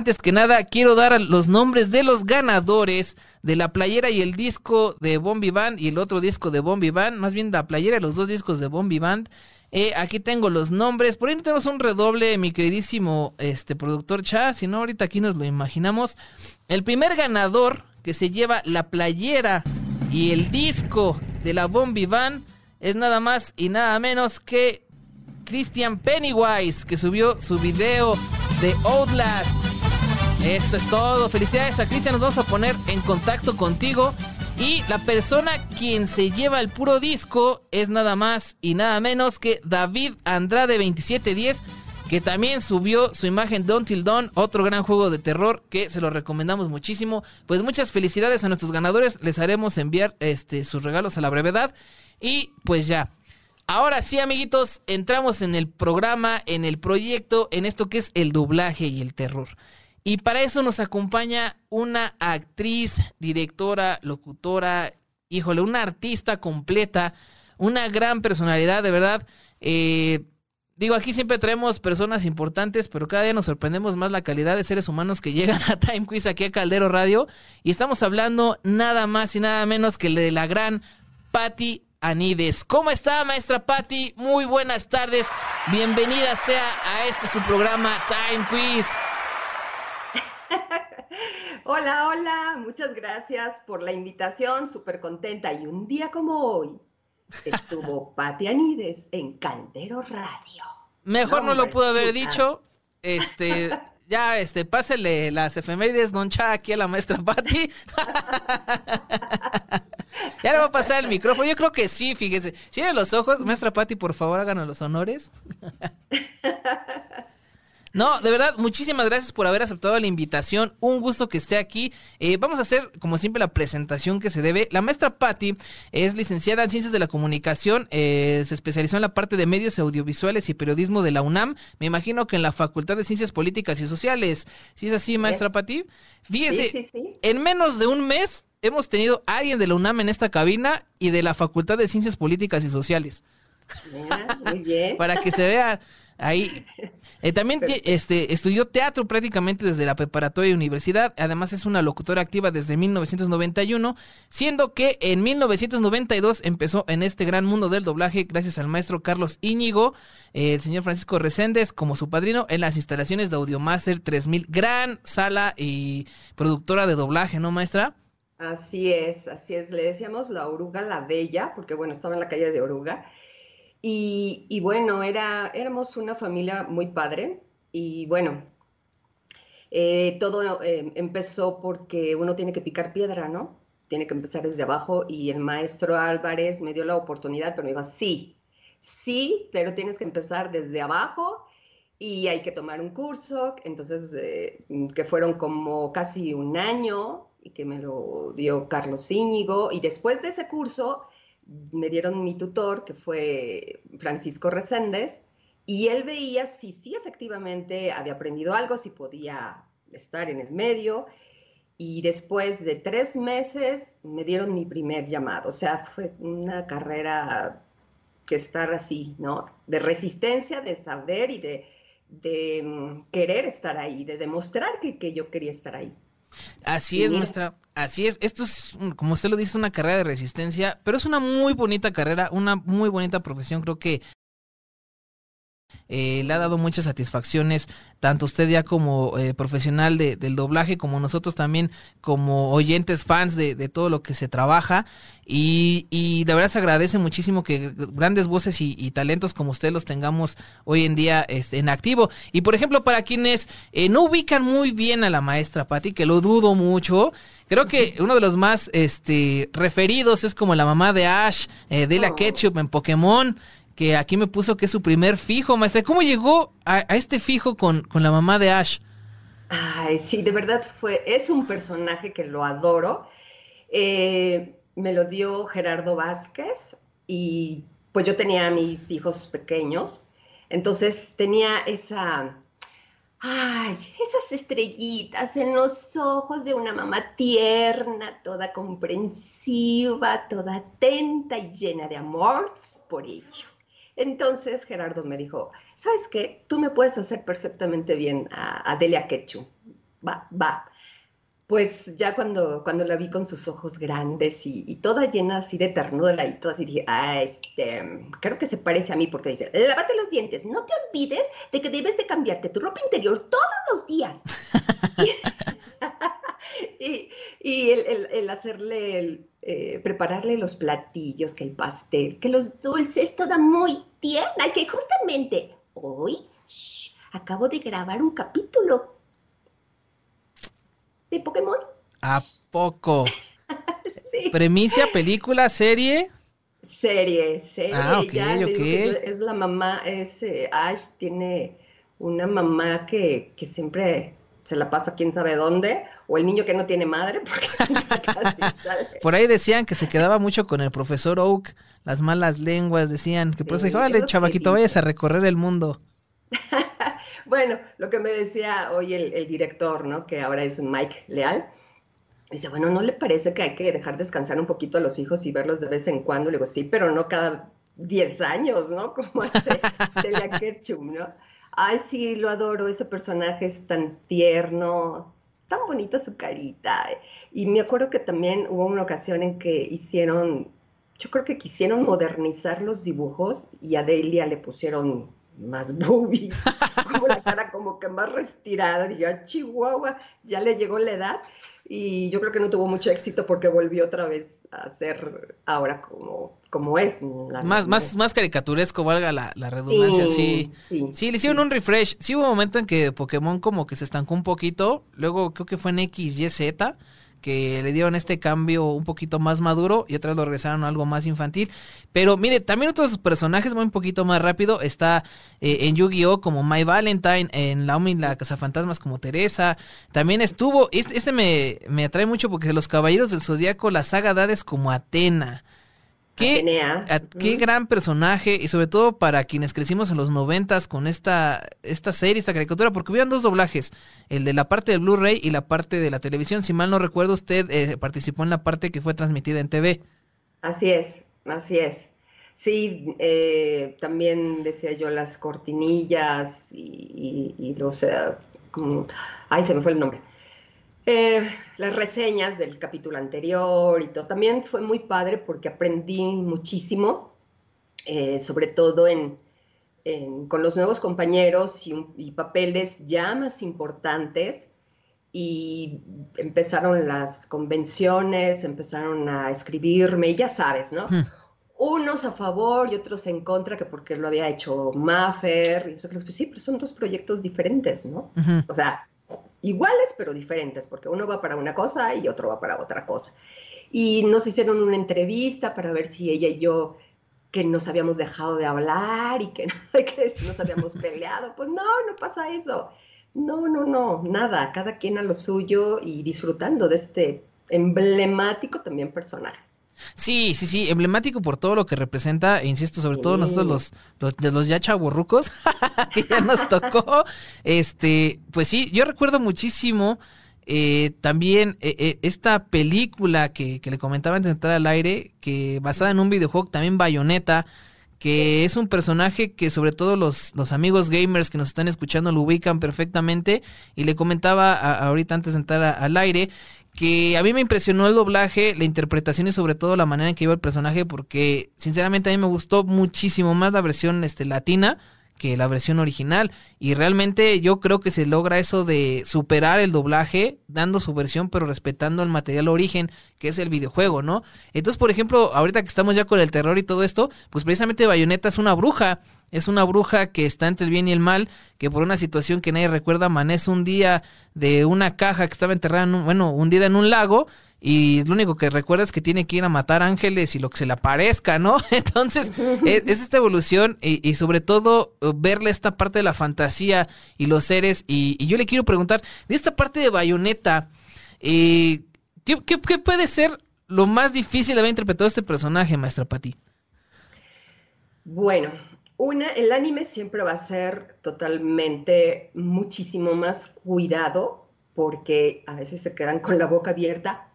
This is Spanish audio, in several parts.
Antes que nada, quiero dar los nombres de los ganadores de la playera y el disco de Bombi Band y el otro disco de Bombi Band, más bien la playera y los dos discos de Bombi Band. Eh, aquí tengo los nombres. Por ahí tenemos un redoble, mi queridísimo este, productor Cha. Si no, ahorita aquí nos lo imaginamos. El primer ganador que se lleva la playera y el disco de la Bombi Band es nada más y nada menos que Christian Pennywise, que subió su video de Outlast. Eso es todo. Felicidades a Cristian. Nos vamos a poner en contacto contigo. Y la persona quien se lleva el puro disco es nada más y nada menos que David Andrade 2710, que también subió su imagen de Until Dawn, otro gran juego de terror que se lo recomendamos muchísimo. Pues muchas felicidades a nuestros ganadores. Les haremos enviar este, sus regalos a la brevedad. Y pues ya. Ahora sí, amiguitos, entramos en el programa, en el proyecto, en esto que es el doblaje y el terror. Y para eso nos acompaña una actriz, directora, locutora, híjole, una artista completa, una gran personalidad, de verdad. Eh, digo, aquí siempre traemos personas importantes, pero cada día nos sorprendemos más la calidad de seres humanos que llegan a Time Quiz aquí a Caldero Radio. Y estamos hablando nada más y nada menos que de la gran Patti Anides. ¿Cómo está, maestra Patti? Muy buenas tardes. Bienvenida sea a este su programa Time Quiz. hola, hola, muchas gracias por la invitación, súper contenta. Y un día como hoy estuvo Pati Anides en Caldero Radio. Mejor no, lo pudo haber dicho. Este, ya, este, pásele las efemérides, don Cha, aquí a la maestra Pati. ya le voy a pasar el micrófono. Yo creo que sí, fíjense. Cierren los ojos, maestra Pati, por favor, háganos los honores. No, de verdad, muchísimas gracias por haber aceptado la invitación. Un gusto que esté aquí. Eh, vamos a hacer, como siempre, la presentación que se debe. La maestra Patti es licenciada en Ciencias de la Comunicación. Eh, se especializó en la parte de medios audiovisuales y periodismo de la UNAM. Me imagino que en la Facultad de Ciencias Políticas y Sociales. ¿Sí es así, maestra Patti? Fíjese, en menos de un mes hemos tenido a alguien de la UNAM en esta cabina y de la Facultad de Ciencias Políticas y Sociales. muy bien. Para que se vea Ahí eh, también este, estudió teatro prácticamente desde la preparatoria y universidad. Además es una locutora activa desde 1991, siendo que en 1992 empezó en este gran mundo del doblaje gracias al maestro Carlos Íñigo, eh, el señor Francisco Reséndez como su padrino en las instalaciones de Audiomaster 3000, gran sala y productora de doblaje, ¿no, maestra? Así es, así es. Le decíamos la oruga la bella, porque bueno, estaba en la calle de Oruga y, bueno, era, éramos una familia muy padre y bueno, eh, todo eh, empezó porque uno tiene que picar piedra, ¿no? Tiene que empezar desde abajo y el maestro Álvarez me dio la oportunidad, pero me dijo, sí, sí, pero tienes que empezar desde abajo y hay que tomar un curso, entonces, eh, que fueron como casi un año y que me lo dio Carlos Íñigo y después de ese curso me dieron mi tutor, que fue Francisco Reséndez, y él veía si sí efectivamente había aprendido algo, si podía estar en el medio. Y después de tres meses me dieron mi primer llamado. O sea, fue una carrera que estar así, ¿no? De resistencia, de saber y de, mm, querer estar ahí, de demostrar que, que yo quería estar ahí. Así es, nuestra, así es. Esto es, como usted lo dice, una carrera de resistencia, pero es una muy bonita carrera, una muy bonita profesión. Creo que eh, le ha dado muchas satisfacciones, tanto usted ya como eh, profesional de, del doblaje, como nosotros también como oyentes, fans de, de todo lo que se trabaja. Y, y, de verdad se agradece muchísimo que grandes voces y, talentos como usted los tengamos hoy en día este, en activo. Y por ejemplo, para quienes eh, no ubican muy bien a la maestra Patti, que lo dudo mucho, creo que uno de los más este, referidos es como la mamá de Ash, de la oh. Ketchup en Pokémon que aquí me puso que es su primer fijo, maestra. ¿Cómo llegó a, este fijo con, la mamá de Ash? Ay, sí, de verdad fue, es un personaje que lo adoro. Eh, me lo dio Gerardo Vázquez y pues yo tenía a mis hijos pequeños, entonces tenía esa, ay, esas estrellitas en los ojos de una mamá tierna, toda comprensiva, toda atenta y llena de amor por ellos. Entonces Gerardo me dijo, ¿sabes qué? Tú me puedes hacer perfectamente bien a, Delia Quechu. va, va. Pues ya cuando, cuando la vi con sus ojos grandes y, toda llena así de ternura y todo así, dije, ah, este, creo que se parece a mí porque dice, lávate los dientes, no te olvides de que debes de cambiarte tu ropa interior todos los días. y, el, hacerle, eh, prepararle los platillos, que el pastel, que los dulces, toda muy tierna, que justamente hoy acabo de grabar un capítulo de Pokémon. ¿A poco? sí. ¿Premicia, película, serie? Serie, serie. Ah, ok, ok. es la mamá, es eh, Ash tiene una mamá que, que, siempre se la pasa quién sabe dónde, o el niño que no tiene madre, porque casi sale. Por ahí decían que se quedaba mucho con el profesor Oak, las malas lenguas decían que por eso dijo, vale, chavaquito, vayas a recorrer el mundo. bueno, lo que me decía hoy el, director, ¿no? Que ahora es Mike Leal. Dice, bueno, ¿no le parece que hay que dejar descansar un poquito a los hijos y verlos de vez en cuando? Le digo, sí, pero no cada 10 años, ¿no? Como hace Delia Ketchum, ¿no? Ay, sí, lo adoro, ese personaje es tan tierno, tan bonita su carita. Y me acuerdo que también hubo una ocasión en que hicieron, yo creo que quisieron modernizar los dibujos y a Delia le pusieron más boobies, como la cara como que más retirada, y ya Chihuahua, ya le llegó la edad y yo creo que no tuvo mucho éxito porque volvió otra vez a ser ahora como, como es. más, más, más caricaturesco, valga la, redundancia, sí, sí. Sí, le hicieron un refresh. Sí hubo un momento en que Pokémon como que se estancó un poquito, luego creo que fue en X, Y, Z que le dieron este cambio un poquito más maduro y otra vez lo regresaron a algo más infantil. Pero mire, también otros personajes van un poquito más rápido. Está eh, en Yu-Gi-Oh! como My Valentine, en Laomi la Cazafantasmas como Teresa. También estuvo, este, este me, me atrae mucho porque los Caballeros del Zodíaco, la saga Dades como Atena. Qué, qué gran personaje y sobre todo para quienes crecimos en los noventas con esta, esta serie, esta caricatura, porque hubieran dos doblajes, el de la parte del Blu-ray y la parte de la televisión. Si mal no recuerdo, usted eh, participó en la parte que fue transmitida en TV. Así es, así es. Sí, eh, también decía yo las cortinillas y, y, los... Eh, como, ay, se me fue el nombre eh, las reseñas del capítulo anterior y todo. También fue muy padre porque aprendí muchísimo, eh, sobre todo en, con los nuevos compañeros y, papeles ya más importantes. Y empezaron las convenciones, empezaron a escribirme, y ya sabes, ¿no? Hmm. Unos a favor y otros en contra, que porque lo había hecho Maffer. Y eso, pues sí, pero son dos proyectos diferentes, ¿no? O sea, iguales pero diferentes, porque uno va para una cosa y otro va para otra cosa. Y nos hicieron una entrevista para ver si ella y yo, que nos habíamos dejado de hablar y que, que nos habíamos peleado. Pues no, no pasa eso. No, no, no, nada, cada quien a lo suyo y disfrutando de este emblemático también personaje. Sí, sí, sí, emblemático por todo lo que representa, e insisto, sobre todo nosotros los, de los ya chaburrucos, que ya nos tocó. Este, pues sí, yo recuerdo muchísimo eh, también eh, eh, esta película que, que, le comentaba antes de entrar al aire, que basada en un videojuego, también Bayonetta, que es un personaje que sobre todo los, los amigos gamers que nos están escuchando lo ubican perfectamente. Y le comentaba ahorita antes de entrar al aire que a mí me impresionó el doblaje, la interpretación y sobre todo la manera en que iba el personaje porque sinceramente a mí me gustó muchísimo más la versión este latina que la versión original y realmente yo creo que se logra eso de superar el doblaje dando su versión pero respetando el material origen que es el videojuego, ¿no? Entonces, por ejemplo, ahorita que estamos ya con el terror y todo esto, pues precisamente Bayonetta es una bruja es una bruja que está entre el bien y el mal, que por una situación que nadie recuerda amanece un día de una caja que estaba enterrada, en un, bueno, hundida en un lago, y lo único que recuerda es que tiene que ir a matar ángeles y lo que se le aparezca, ¿no? Entonces, es, esta evolución y, sobre todo uh, verle esta parte de la fantasía y los seres. Y, yo le quiero preguntar, de esta parte de Bayonetta, eh, ¿qué, qué, qué puede ser lo más difícil de haber interpretado este personaje, maestra Pati? Bueno, una, el anime siempre va a ser totalmente muchísimo más cuidado porque a veces se quedan con la boca abierta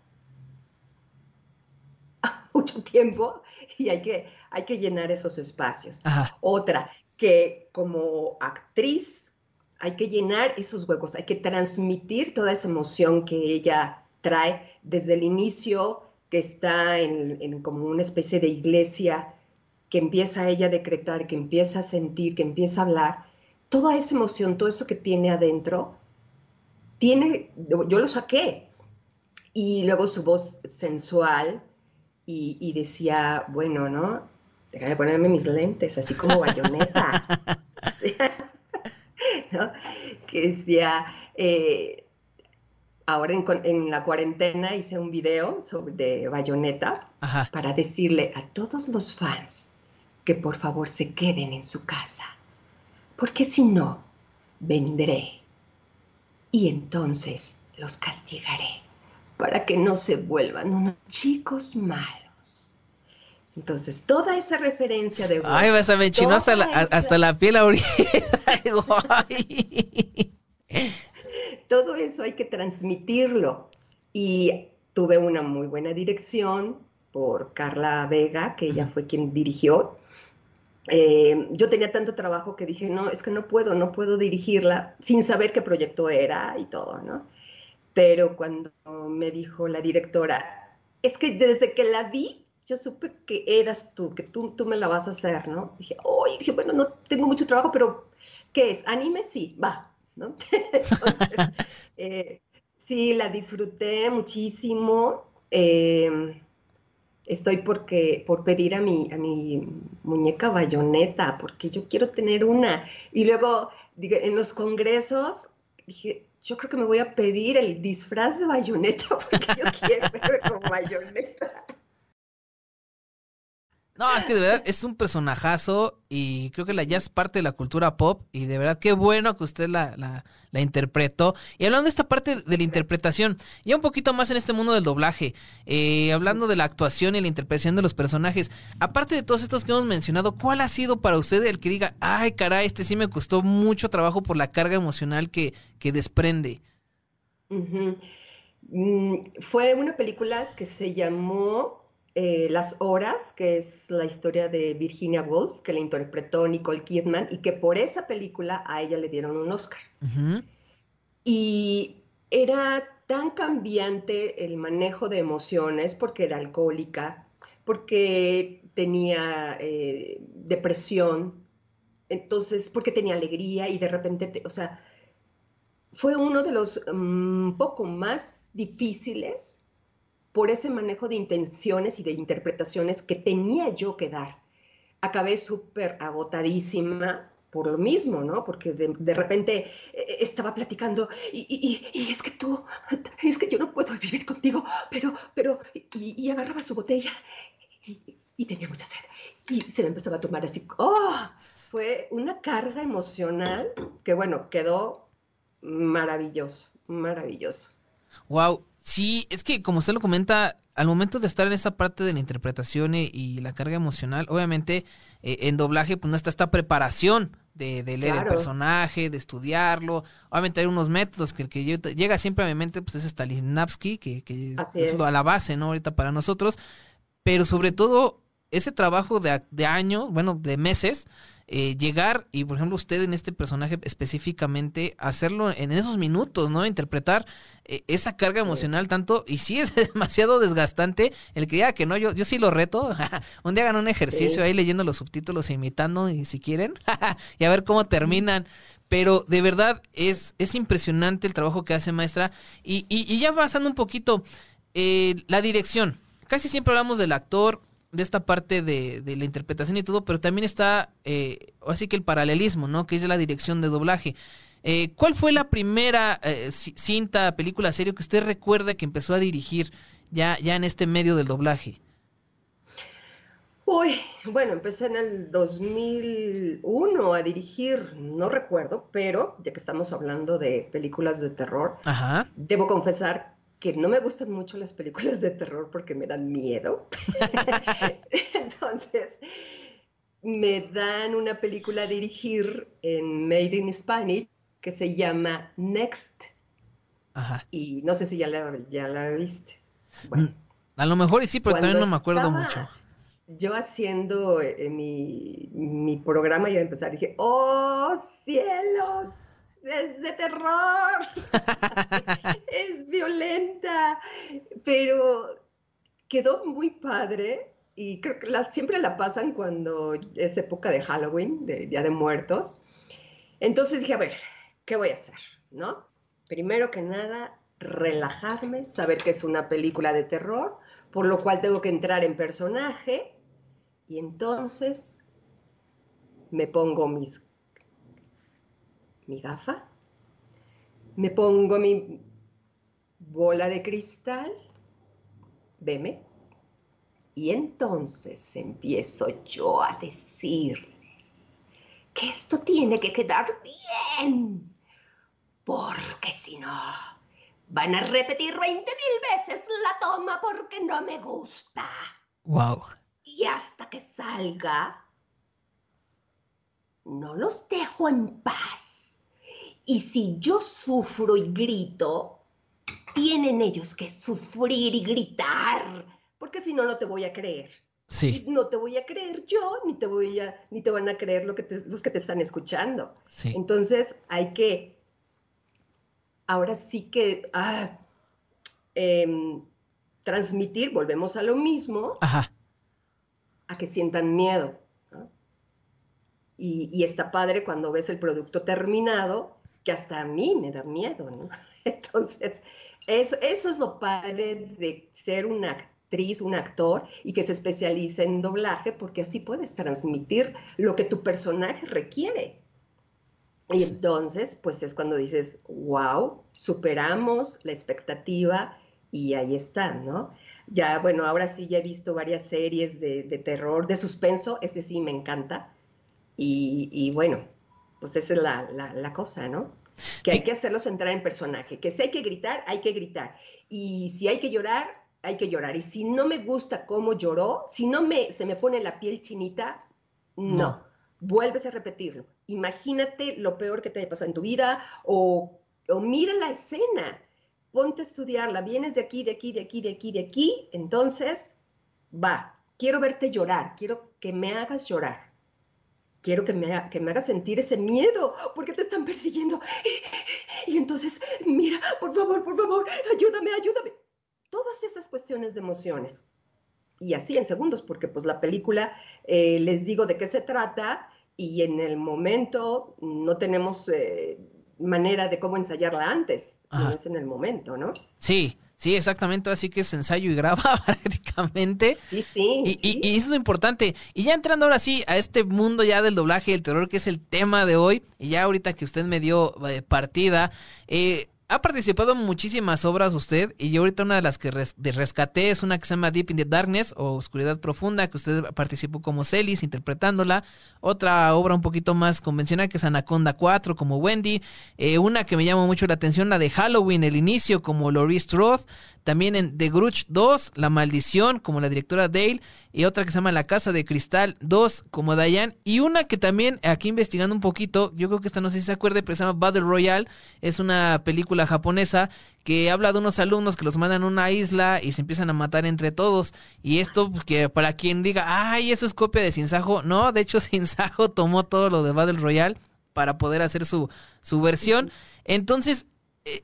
mucho tiempo y hay que, hay que llenar esos espacios. Otra, que como actriz hay que llenar esos huecos, hay que transmitir toda esa emoción que ella trae desde el inicio, que está en, como una especie de iglesia, que empieza ella a decretar, que empieza a sentir, que empieza a hablar. Toda esa emoción, todo eso que tiene adentro, tiene, yo lo saqué. Y luego su voz sensual y, y decía, bueno, ¿no? Déjame ponerme mis lentes, así como bayoneta. Que decía, eh, ahora en, la cuarentena hice un video sobre, de bayoneta para decirle a todos los fans que por favor se queden en su casa, porque si no, vendré y entonces los castigaré para que no se vuelvan unos chicos malos. Entonces, toda esa referencia de... Ay, vas a me hasta, la, hasta la piel ahorita. Todo eso hay que transmitirlo. Y tuve una muy buena dirección por Carla Vega, que ella fue quien dirigió. Eh, yo tenía tanto trabajo que dije, no, es que no puedo, no puedo dirigirla sin saber qué proyecto era y todo, ¿no? Pero cuando me dijo la directora, es que desde que la vi, yo supe que eras tú, que tú, tú me la vas a hacer, ¿no? Dije, oh, dije, bueno, no tengo mucho trabajo, pero ¿qué es? Anime, sí, va, ¿no? Eh, sí, la disfruté muchísimo. Eh, estoy porque, por pedir a mi, a mi muñeca bayoneta, porque yo quiero tener una. Y luego, en los congresos, dije, yo creo que me voy a pedir el disfraz de bayoneta, porque yo quiero verme con bayoneta. No, es que de verdad es un personajazo y creo que la, ya es parte de la cultura pop y de verdad qué bueno que usted la, la, la, interpretó. Y hablando de esta parte de la interpretación, ya un poquito más en este mundo del doblaje, eh, hablando de la actuación y la interpretación de los personajes, aparte de todos estos que hemos mencionado, ¿cuál ha sido para usted el que diga, ay caray, este sí me costó mucho trabajo por la carga emocional que, que desprende? Mm, fue una película que se llamó eh, Las Horas, que es la historia de Virginia Woolf, que la interpretó Nicole Kidman y que por esa película a ella le dieron un Oscar. Y era tan cambiante el manejo de emociones porque era alcohólica, porque tenía eh, depresión, entonces, porque tenía alegría y de repente, o sea, fue uno de los mm, poco más difíciles por ese manejo de intenciones y de interpretaciones que tenía yo que dar. Acabé súper agotadísima por lo mismo, ¿no? Porque de, repente eh, estaba platicando y, es que tú, es que yo no puedo vivir contigo, pero, pero, y, agarraba su botella y, tenía mucha sed y se la empezaba a tomar así. ¡Oh! Fue una carga emocional que, bueno, quedó maravilloso, maravilloso. Wow, Sí, es que como usted lo comenta, al momento de estar en esa parte de la interpretación y, la carga emocional, obviamente eh, en doblaje pues no está esta preparación de, leer el personaje, de estudiarlo. Obviamente hay unos métodos que el que llega siempre a mi mente pues es Stalinavski, que, que es, a la base, ¿no? Ahorita para nosotros. Pero sobre todo ese trabajo de, de años, bueno, de meses, eh, llegar y, por ejemplo, usted en este personaje específicamente, hacerlo en esos minutos, ¿no? Interpretar eh, esa carga emocional tanto, y sí es demasiado desgastante el que ya que no, yo, yo sí lo reto. un día hagan un ejercicio ahí leyendo los subtítulos e imitando, y si quieren, y a ver cómo terminan. Pero de verdad es, es impresionante el trabajo que hace maestra. Y, y, ya pasando un poquito, eh, la dirección. Casi siempre hablamos del actor, de esta parte de, de, la interpretación y todo, pero también está, eh, así que el paralelismo, ¿no? Que es la dirección de doblaje. Eh, ¿Cuál fue la primera eh, cinta, película, serie que usted recuerda que empezó a dirigir ya, ya en este medio del doblaje? Uy, bueno, empecé en el 2001 a dirigir, no recuerdo, pero ya que estamos hablando de películas de terror, debo confesar que no me gustan mucho las películas de terror porque me dan miedo. Entonces, me dan una película a dirigir en Made in Spanish que se llama Next. Ajá. Y no sé si ya la, ya la viste. Bueno, mm, a lo mejor y sí, pero también no me acuerdo mucho. Yo haciendo eh, mi, mi programa a empezar, dije, ¡oh cielos! Es de terror, es violenta, pero quedó muy padre y creo que siempre la pasan cuando es época de Halloween, de Día de Muertos. Entonces dije, a ver, ¿qué voy a hacer? ¿No? Primero que nada, relajarme, saber que es una película de terror, por lo cual tengo que entrar en personaje y entonces me pongo mis mi gafa, me pongo mi bola de cristal, veme, y entonces empiezo yo a decirles que esto tiene que quedar bien, porque si no, van a repetir 20 mil veces la toma porque no me gusta. Wow. Y hasta que salga, no los dejo en paz. Y si yo sufro y grito, tienen ellos que sufrir y gritar, porque si no, no te voy a creer. Sí. Y no te voy a creer yo, ni te voy a, ni te van a creer lo que los que te están escuchando. Sí. Entonces hay que, ahora sí que, ah, em, transmitir, volvemos a lo mismo, Ajá. a que sientan miedo. Y, y, está padre cuando ves el producto terminado que hasta a mí me da miedo, ¿no? Entonces, eso, eso es lo padre de ser una actriz, un actor y que se especialice en doblaje, porque así puedes transmitir lo que tu personaje requiere. Y entonces, pues es cuando dices, wow, superamos la expectativa y ahí está, ¿no? Ya, bueno, ahora sí ya he visto varias series de, de terror, de suspenso, ese sí me encanta. Y, y bueno, pues esa es la, la, la cosa, ¿no? Que hay que hacerlos entrar en personaje, que si hay que gritar, hay que gritar. Y si hay que llorar, hay que llorar. Y si no me gusta cómo lloró, si no me, se me pone la piel chinita, no. no. Vuelves a repetirlo. Imagínate lo peor que te haya pasado en tu vida o, o mira la escena. Ponte a estudiarla. Vienes de aquí, de aquí, de aquí, de aquí, de aquí. Entonces, va. Quiero verte llorar. Quiero que me hagas llorar quiero que me, que me haga sentir ese miedo, porque te están persiguiendo. Y, y, entonces, mira, por favor, por favor, ayúdame, ayúdame. Todas esas cuestiones de emociones. Y así en segundos, porque pues la película, eh, les digo de qué se trata y en el momento no tenemos eh, manera de cómo ensayarla antes, sino es en el momento, ¿no? Sí, Sí, exactamente, así que es ensayo y graba prácticamente. Sí, sí y, sí. y, y, es lo importante. Y ya entrando ahora sí a este mundo ya del doblaje y el terror, que es el tema de hoy, y ya ahorita que usted me dio eh, partida, eh, ha participado en muchísimas obras usted y yo ahorita una de las que de rescaté es una que se llama Deep in the Darkness o Oscuridad Profunda, que usted participó como Celis interpretándola. Otra obra un poquito más convencional que es Anaconda 4 como Wendy. Eh, una que me llama mucho la atención, la de Halloween, el inicio como Laurie Strode. También en The Grudge 2, La Maldición como la directora Dale. Y otra que se llama La Casa de Cristal 2 como Diane. Y una que también aquí investigando un poquito, yo creo que esta no sé si se acuerde, pero se llama Battle Royale. Es una película japonesa que habla de unos alumnos que los mandan a una isla y se empiezan a matar entre todos. Y esto, que para quien diga, ay, eso es copia de Sinsajo. No, de hecho, Sinsajo tomó todo lo de Battle Royale para poder hacer su, su versión. Entonces,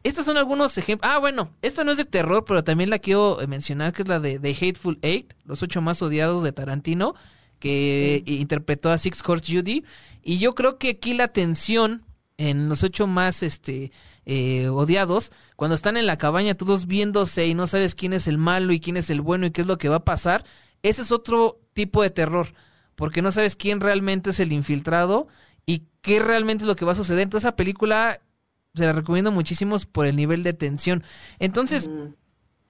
estos son algunos ejemplos. Ah, bueno, esta no es de terror, pero también la quiero mencionar, que es la de The Hateful Eight, los ocho más odiados de Tarantino, que sí. interpretó a Six Horse Judy. Y yo creo que aquí la tensión en los ocho más este eh, odiados, cuando están en la cabaña todos viéndose y no sabes quién es el malo y quién es el bueno y qué es lo que va a pasar, ese es otro tipo de terror, porque no sabes quién realmente es el infiltrado y qué realmente es lo que va a suceder. Entonces esa película se la recomiendo muchísimo por el nivel de tensión. Entonces,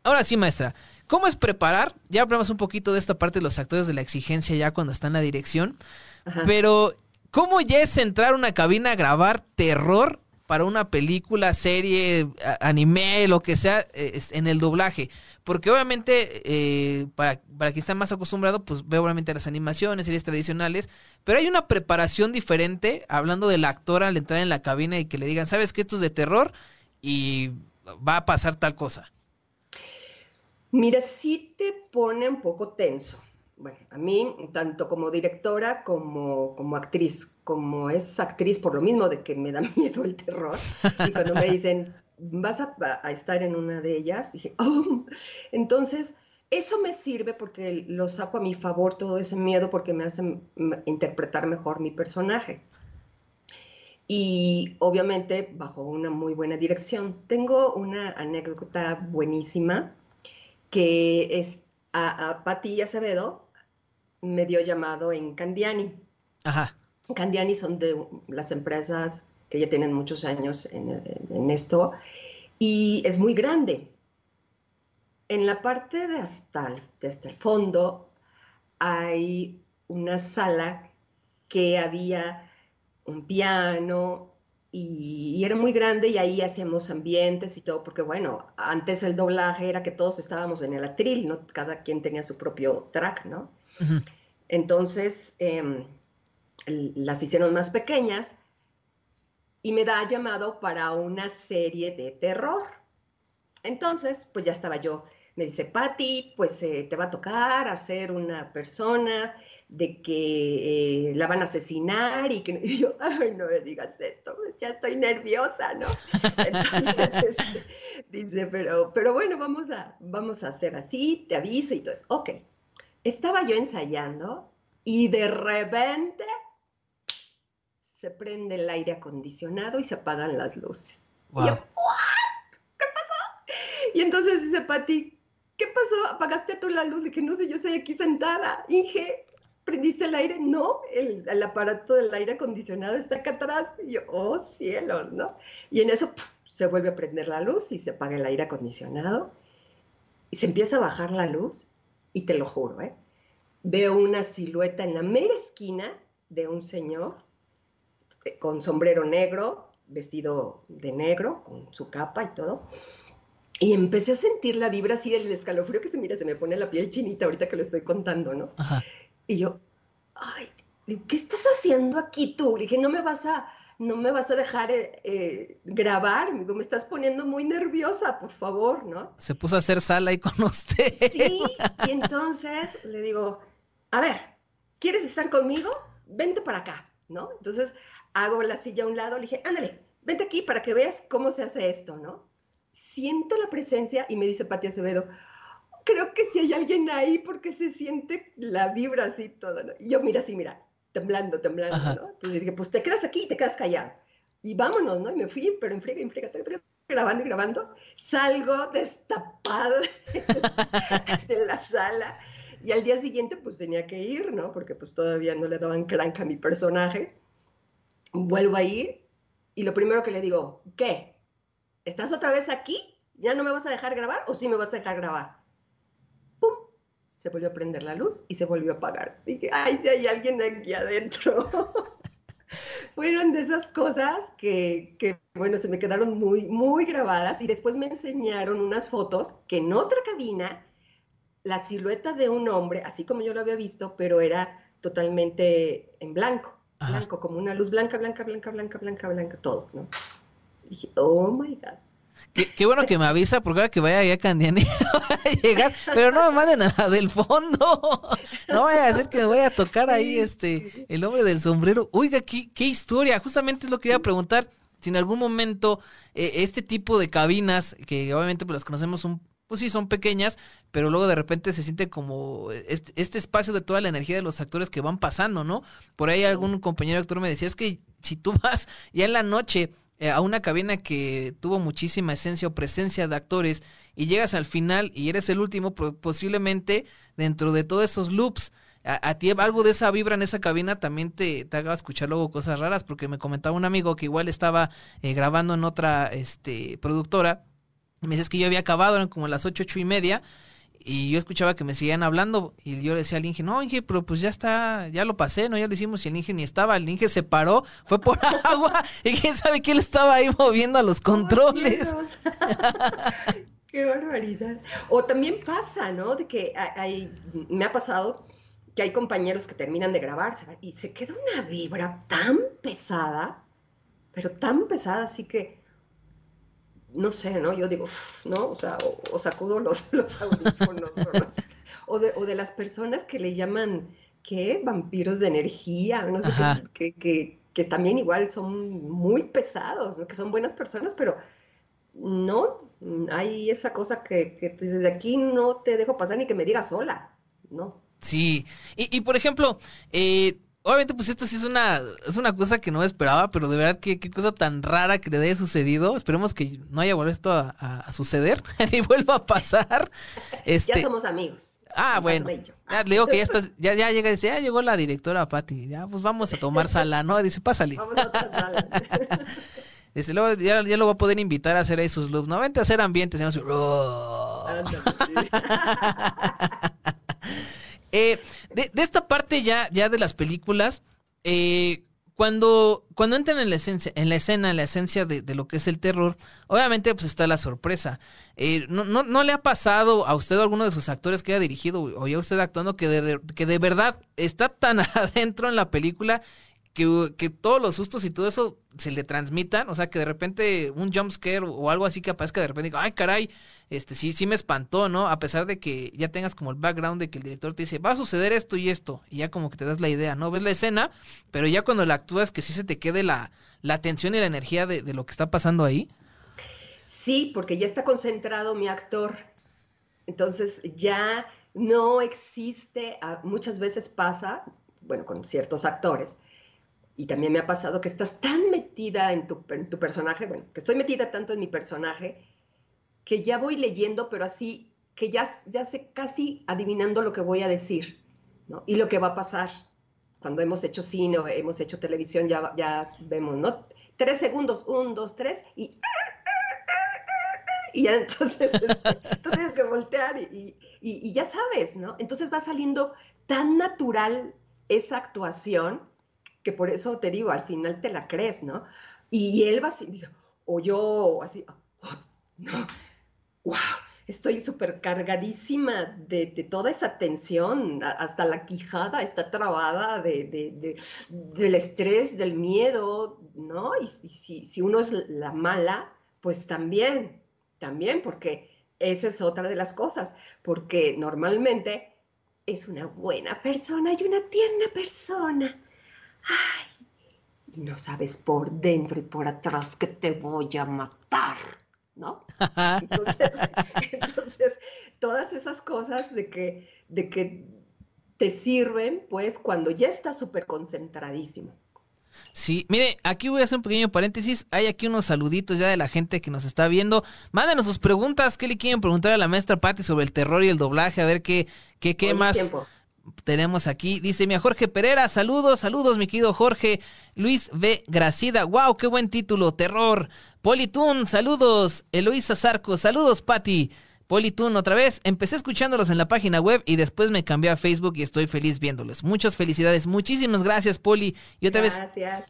ahora sí, maestra, ¿cómo es preparar? Ya hablamos un poquito de esta parte de los actores de la exigencia ya cuando están en la dirección, Ajá. pero ¿cómo ya es entrar a una cabina a grabar terror para una película, serie, anime, lo que sea, en el doblaje. Porque obviamente, eh, para, para quien está más acostumbrado, pues ve obviamente las animaciones, series tradicionales, pero hay una preparación diferente, hablando del actor al entrar en la cabina y que le digan, ¿sabes que esto es de terror? Y va a pasar tal cosa. Mira, sí te pone un poco tenso, bueno, a mí, tanto como directora como, como actriz, como es actriz por lo mismo de que me da miedo el terror, y cuando me dicen, vas a, estar en una de ellas, dije, oh, entonces eso me sirve porque lo saco a mi favor todo ese miedo porque me hace interpretar mejor mi personaje. Y obviamente bajo una muy buena dirección. Tengo una anécdota buenísima que es a, a Patti Acevedo me dio llamado en Candiani. Ajá. Candiani son de las empresas que ya tienen muchos años en, esto y es muy grande. En la parte de hasta, el, el fondo hay una sala que había un piano y, era muy grande y ahí hacemos ambientes y todo, porque bueno, antes el doblaje era que todos estábamos en el atril, ¿no? Cada quien tenía su propio track, ¿no? Entonces, em, las hicieron más pequeñas y me da llamado para una serie de terror. Entonces, pues ya estaba yo. Me dice, Patti, pues eh, te va a tocar hacer una persona de que eh, la van a asesinar y que yo, ay, no me digas esto, ya estoy nerviosa, ¿no? Entonces, este, dice, pero, pero bueno, vamos a, vamos a hacer así, te aviso y todo eso. Ok, estaba yo ensayando y de repente se prende el aire acondicionado y se apagan las luces. Y yo, ¿qué pasó? Y entonces dice Pati, ¿qué pasó? ¿Apagaste tú la luz? que no sé, yo estoy aquí sentada. Inge, ¿prendiste el aire? No, el, aparato del aire acondicionado está acá atrás. Y yo, oh cielos, ¿no? Y en eso se vuelve a prender la luz y se apaga el aire acondicionado. Y se empieza a bajar la luz y te lo juro, ¿eh? veo una silueta en la mera esquina de un señor con sombrero negro, vestido de negro, con su capa y todo. Y empecé a sentir la vibra así del escalofrío que se mira, se me pone la piel chinita ahorita que lo estoy contando, ¿no? Y yo, ay, ¿qué estás haciendo aquí tú? Le dije, no me vas a, no me vas a dejar eh, eh, grabar, me estás poniendo muy nerviosa, por favor, ¿no? Se puso a hacer sala ahí con usted. Sí, y entonces le digo, a ver, ¿quieres estar conmigo? Vente para acá, ¿no? Entonces hago la silla a un lado, le dije, ándale, vente aquí para que veas cómo se hace esto, ¿no? Siento la presencia y me dice Pati Acevedo, creo que si hay alguien ahí porque se siente la vibra así todo, ¿no? Y yo, mira, sí, mira, temblando, temblando, ¿no? Entonces dije, pues te quedas aquí y te quedas callado. Y vámonos, ¿no? Y me fui, pero en friega, en friega, grabando y grabando. Salgo destapada de la, sala y al día siguiente pues tenía que ir, ¿no? Porque pues todavía no le daban cranca a mi personaje. Vuelvo a ir y lo primero que le digo, ¿qué? ¿Estás otra vez aquí? ¿Ya no me vas a dejar grabar o sí me vas a dejar grabar? se volvió a prender la luz y se volvió a apagar. Dije, ay, si hay alguien aquí adentro. Fueron de esas cosas que, que, bueno, se me quedaron muy, muy grabadas y después me enseñaron unas fotos que en otra cabina, la silueta de un hombre, así como yo lo había visto, pero era totalmente en blanco, blanco, como una luz blanca, blanca, blanca, blanca, blanca, blanca, todo, ¿no? dije, oh my God. Qué, bueno que me avisa porque ahora que vaya allá a Candiani a llegar, pero no me manden a la del fondo. No vaya a decir que me voy a tocar ahí este el hombre del sombrero. Oiga, qué, qué historia. Justamente es lo que iba a preguntar. Si en algún momento eh, este tipo de cabinas, que obviamente pues las conocemos un pues sí, son pequeñas, pero luego de repente se siente como este, este, espacio de toda la energía de los actores que van pasando, ¿no? Por ahí algún compañero actor me decía, es que si tú vas ya en la noche eh, a una cabina que tuvo muchísima esencia o presencia de actores y llegas al final y eres el último, posiblemente dentro de todos esos loops, a, ti algo de esa vibra en esa cabina también te, te, haga escuchar luego cosas raras, porque me comentaba un amigo que igual estaba eh, grabando en otra este, productora, me dices que yo había acabado, eran como las ocho, ocho y media, y yo escuchaba que me seguían hablando y yo le decía al Inge, no, Inge, pero pues ya está, ya lo pasé, ¿no? Ya lo hicimos y el Inge ni estaba, el Inge se paró, fue por agua y quién sabe quién estaba ahí moviendo a los controles. Qué barbaridad. O también pasa, ¿no? De que hay, me ha pasado que hay compañeros que terminan de grabarse y se queda una vibra tan pesada, pero tan pesada, así que no sé, ¿no? Yo digo, no, o sea, o, sacudo los, los audífonos, O de, o de las personas que le llaman, ¿qué? Vampiros de energía, no sé qué, que, que, también igual son muy pesados, que son buenas personas, pero no, hay esa cosa que, que desde aquí no te dejo pasar ni que me digas sola, ¿no? Sí, y, y por ejemplo, eh, Obviamente, pues esto sí es una, es una cosa que no esperaba, pero de verdad que qué cosa tan rara que le haya sucedido. Esperemos que no haya vuelto a, suceder ni vuelva a pasar. Este... Ya somos amigos. Ah, bueno. Ya le digo que ya estás, ya, ya llega y dice, ya llegó la directora Patti, ya pues vamos a tomar sala, ¿no? Dice, pásale. Vamos a otra sala. Dice, luego ya, ya, lo voy a poder invitar a hacer ahí sus loops. No, vente a hacer ambientes. Y Eh, de, esta parte ya, ya de las películas, eh, cuando, cuando entran en la esencia, en la escena, en la esencia de, lo que es el terror, obviamente pues está la sorpresa. Eh, no, no, no, le ha pasado a usted o a alguno de sus actores que haya dirigido o ya usted actuando que de, que de verdad está tan adentro en la película que, que, todos los sustos y todo eso se le transmitan, o sea, que de repente un jump scare o algo así que aparezca de repente, ay, caray, este sí, sí me espantó, ¿no? A pesar de que ya tengas como el background de que el director te dice, va a suceder esto y esto, y ya como que te das la idea, ¿no? Ves la escena, pero ya cuando la actúas, que sí se te quede la, la atención y la energía de, de lo que está pasando ahí. Sí, porque ya está concentrado mi actor, entonces ya no existe, muchas veces pasa, bueno, con ciertos actores, y también me ha pasado que estás tan metida en tu, tu, personaje, bueno, que estoy metida tanto en mi personaje, que ya voy leyendo, pero así, que ya, ya sé casi adivinando lo que voy a decir, ¿no? Y lo que va a pasar. Cuando hemos hecho cine o hemos hecho televisión, ya, ya vemos, ¿no? Tres segundos, un, dos, tres, y... Y ya entonces tú tienes que voltear y, y, ya sabes, ¿no? Entonces va saliendo tan natural esa actuación que por eso te digo, al final te la crees, ¿no? Y él va así, o yo así, oh, no, wow, estoy súper cargadísima de, toda esa tensión, hasta la quijada está trabada de, del estrés, del miedo, ¿no? Y, si, si uno es la mala, pues también, también, porque esa es otra de las cosas, porque normalmente es una buena persona y una tierna persona. Ay, no sabes por dentro y por atrás que te voy a matar, ¿no? Entonces, todas esas cosas de que, de que te sirven, pues, cuando ya estás súper concentradísimo. Sí, mire, aquí voy a hacer un pequeño paréntesis. Hay aquí unos saluditos ya de la gente que nos está viendo. Mándenos sus preguntas. ¿Qué le quieren preguntar a la maestra Patti sobre el terror y el doblaje? A ver qué, qué, qué más tenemos aquí, dice mi Jorge Pereira, saludos, saludos mi querido Jorge, Luis V. Gracida, wow, qué buen título, terror, Politun, saludos, Eloísa Zarco, saludos Patti, Politun otra vez, empecé escuchándolos en la página web y después me cambié a Facebook y estoy feliz viéndolos, muchas felicidades, muchísimas gracias Poli, y otra vez,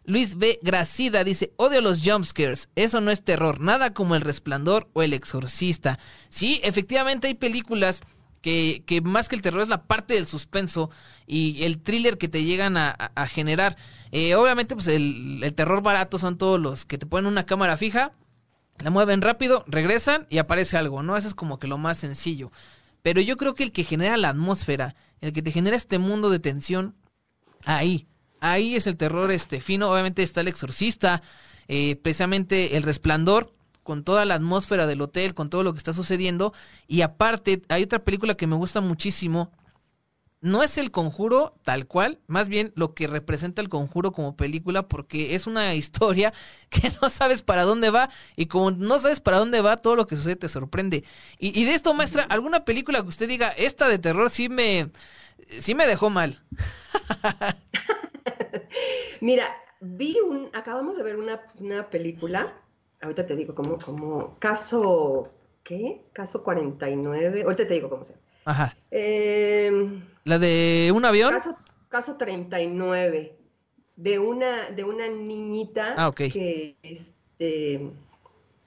Luis V. Gracida dice, odio los jumpscares, eso no es terror, nada como el resplandor o el exorcista, sí, efectivamente hay películas que, que, más que el terror es la parte del suspenso y el thriller que te llegan a, generar. Eh, obviamente, pues el, el, terror barato son todos los que te ponen una cámara fija, la mueven rápido, regresan y aparece algo, ¿no? Eso es como que lo más sencillo. Pero yo creo que el que genera la atmósfera, el que te genera este mundo de tensión, ahí, ahí es el terror este fino. Obviamente está el exorcista, eh, precisamente el resplandor con toda la atmósfera del hotel, con todo lo que está sucediendo. Y aparte, hay otra película que me gusta muchísimo. No es el conjuro tal cual, más bien lo que representa el conjuro como película, porque es una historia que no sabes para dónde va, y como no sabes para dónde va, todo lo que sucede te sorprende. Y, de esto, maestra, ¿alguna película que usted diga, esta de terror sí me, sí me dejó mal? Mira, vi un, acabamos de ver una, una película ahorita te digo, como, como caso, ¿qué? Caso 49, ahorita te digo cómo se llama. Ajá. Em, ¿La de un avión? Caso, caso 39, de una, de una niñita ah, que, este,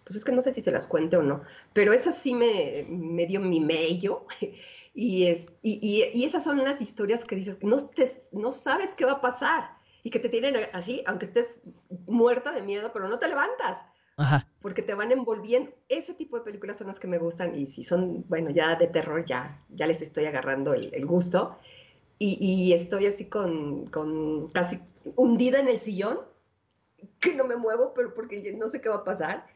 pues es que no sé si se las cuente o no, pero esa sí me, me dio mi mello. Y, es, y, y, esas son las historias que dices, no, te, no sabes qué va a pasar y que te tienen así, aunque estés muerta de miedo, pero no te levantas Ajá. Porque te van envolviendo. Ese tipo de películas son las que me gustan y si son, bueno, ya de terror, ya, ya les estoy agarrando el, gusto. Y, y, estoy así con, con casi hundida en el sillón, que no me muevo, pero porque no sé qué va a pasar.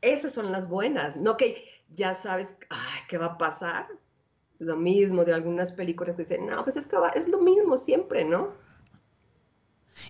Esas son las buenas, no que ya sabes, ay, ¿qué va a pasar? Lo mismo de algunas películas que dicen, no, pues es que es lo mismo siempre, ¿no?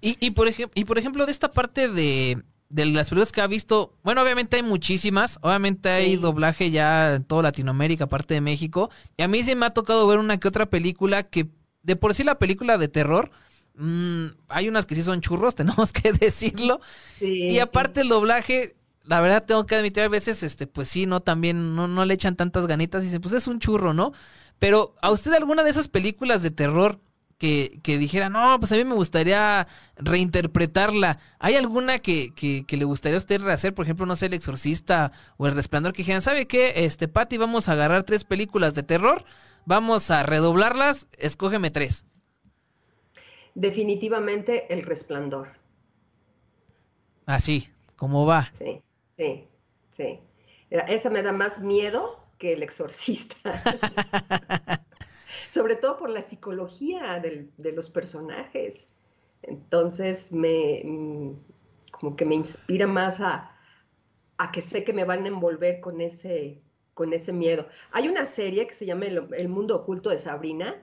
Y, y, por, ejemplo, y por ejemplo, de esta parte de, de las películas que ha visto, bueno, obviamente hay muchísimas, obviamente hay doblaje ya en toda Latinoamérica, aparte de México, y a mí sí me ha tocado ver una que otra película que, de por sí la película de terror, mmm, hay unas que sí son churros, tenemos que decirlo, y aparte el doblaje, la verdad tengo que admitir a veces, este, pues sí, no, también no, no le echan tantas ganitas y dicen, pues es un churro, ¿no? Pero a usted alguna de esas películas de terror que, que, dijera, no, pues a mí me gustaría reinterpretarla. ¿Hay alguna que, que, que, le gustaría a usted rehacer? Por ejemplo, no sé, El Exorcista o El Resplandor, que dijeran, ¿sabe qué? Este, Patty, vamos a agarrar tres películas de terror, vamos a redoblarlas, escógeme tres. Definitivamente El Resplandor. Así, ¿cómo va? Sí, sí, sí. Esa me da más miedo que El Exorcista. sobre todo por la psicología de los personajes. Entonces, me, mm, como que me inspira más a, que sé que me van a envolver con ese, con ese miedo. Hay una serie que se llama El, Mundo Oculto de Sabrina,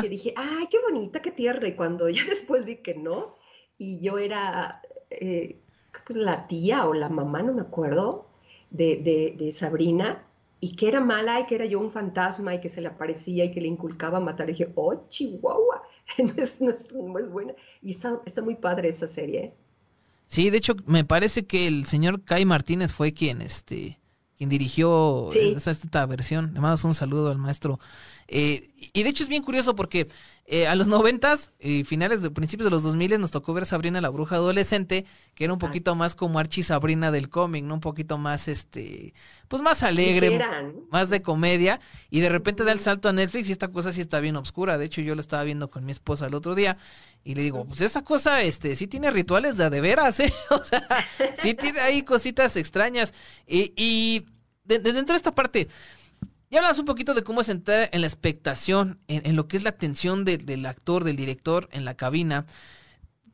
que dije, ay, qué bonita, qué tierra, y cuando ya después vi que no, y yo era eh, pues, la tía o la mamá, no me acuerdo, de, de Sabrina, y que era mala y que era yo un fantasma y que se le aparecía y que le inculcaba matar. Y dije, oh, Chihuahua, no es, no es, buena. Y está, está, muy padre esa serie. ¿eh? Sí, de hecho, me parece que el señor Kai Martínez fue quien, este, quien dirigió esta, versión. Le mando un saludo al maestro. Eh, y de hecho es bien curioso porque eh, a los noventas y finales de principios de los dos miles nos tocó ver Sabrina la bruja adolescente, que era un poquito más como Archie Sabrina del cómic, ¿no? Un poquito más, este, pues más alegre, más de comedia, y de repente da el salto a Netflix y esta cosa sí está bien oscura. De hecho yo lo estaba viendo con mi esposa el otro día y le digo, pues esa cosa, este, sí tiene rituales de, de veras, ¿eh? O sea, sí tiene ahí cositas extrañas. Y, y dentro de esta parte, ya hablas un poquito de cómo es entrar en la expectación, en, lo que es la atención del actor, del director en la cabina.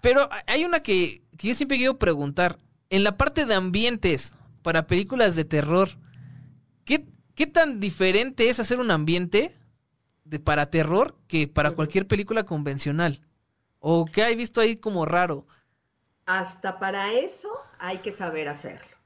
Pero hay una que, yo siempre quiero preguntar. En la parte de ambientes para películas de terror, ¿qué, qué tan diferente es hacer un ambiente de, para terror que para cualquier película convencional? ¿O qué hay visto ahí como raro? Hasta para eso hay que saber hacerlo.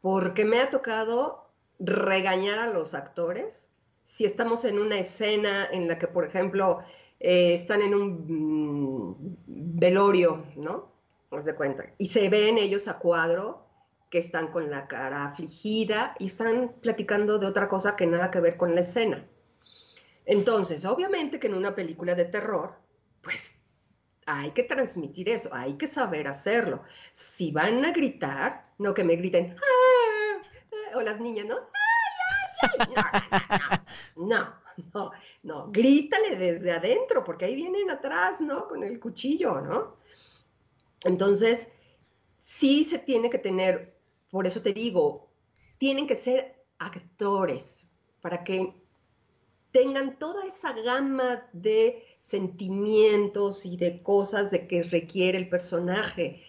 Porque me ha tocado regañar a los actores. Si estamos en una escena en la que, por ejemplo, eh, están en un mm, velorio, ¿no? Os de cuenta. Y se ven ellos a cuadro que están con la cara afligida y están platicando de otra cosa que nada que ver con la escena. Entonces, obviamente que en una película de terror, pues hay que transmitir eso, hay que saber hacerlo. Si van a gritar, no que me griten, o las niñas, ¿no? No, no, no, grítale desde adentro, porque ahí vienen atrás, ¿no? Con el cuchillo, ¿no? Entonces, sí se tiene que tener, por eso te digo, tienen que ser actores para que tengan toda esa gama de sentimientos y de cosas de que requiere el personaje.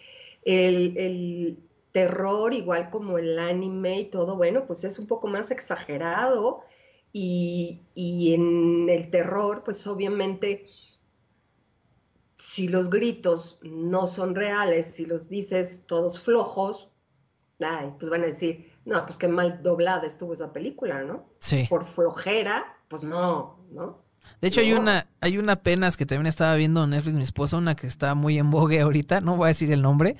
El, el, terror, igual como el anime y todo, bueno, pues es un poco más exagerado y, en el terror, pues obviamente, si los gritos no son reales, si los dices todos flojos, ay, pues van a decir, no, pues qué mal doblada estuvo esa película, ¿no? Sí. Por flojera, pues no, ¿no? De hecho, hay una, hay una que también estaba viendo en Netflix mi esposa, una que está muy en vogue ahorita, no voy a decir el nombre,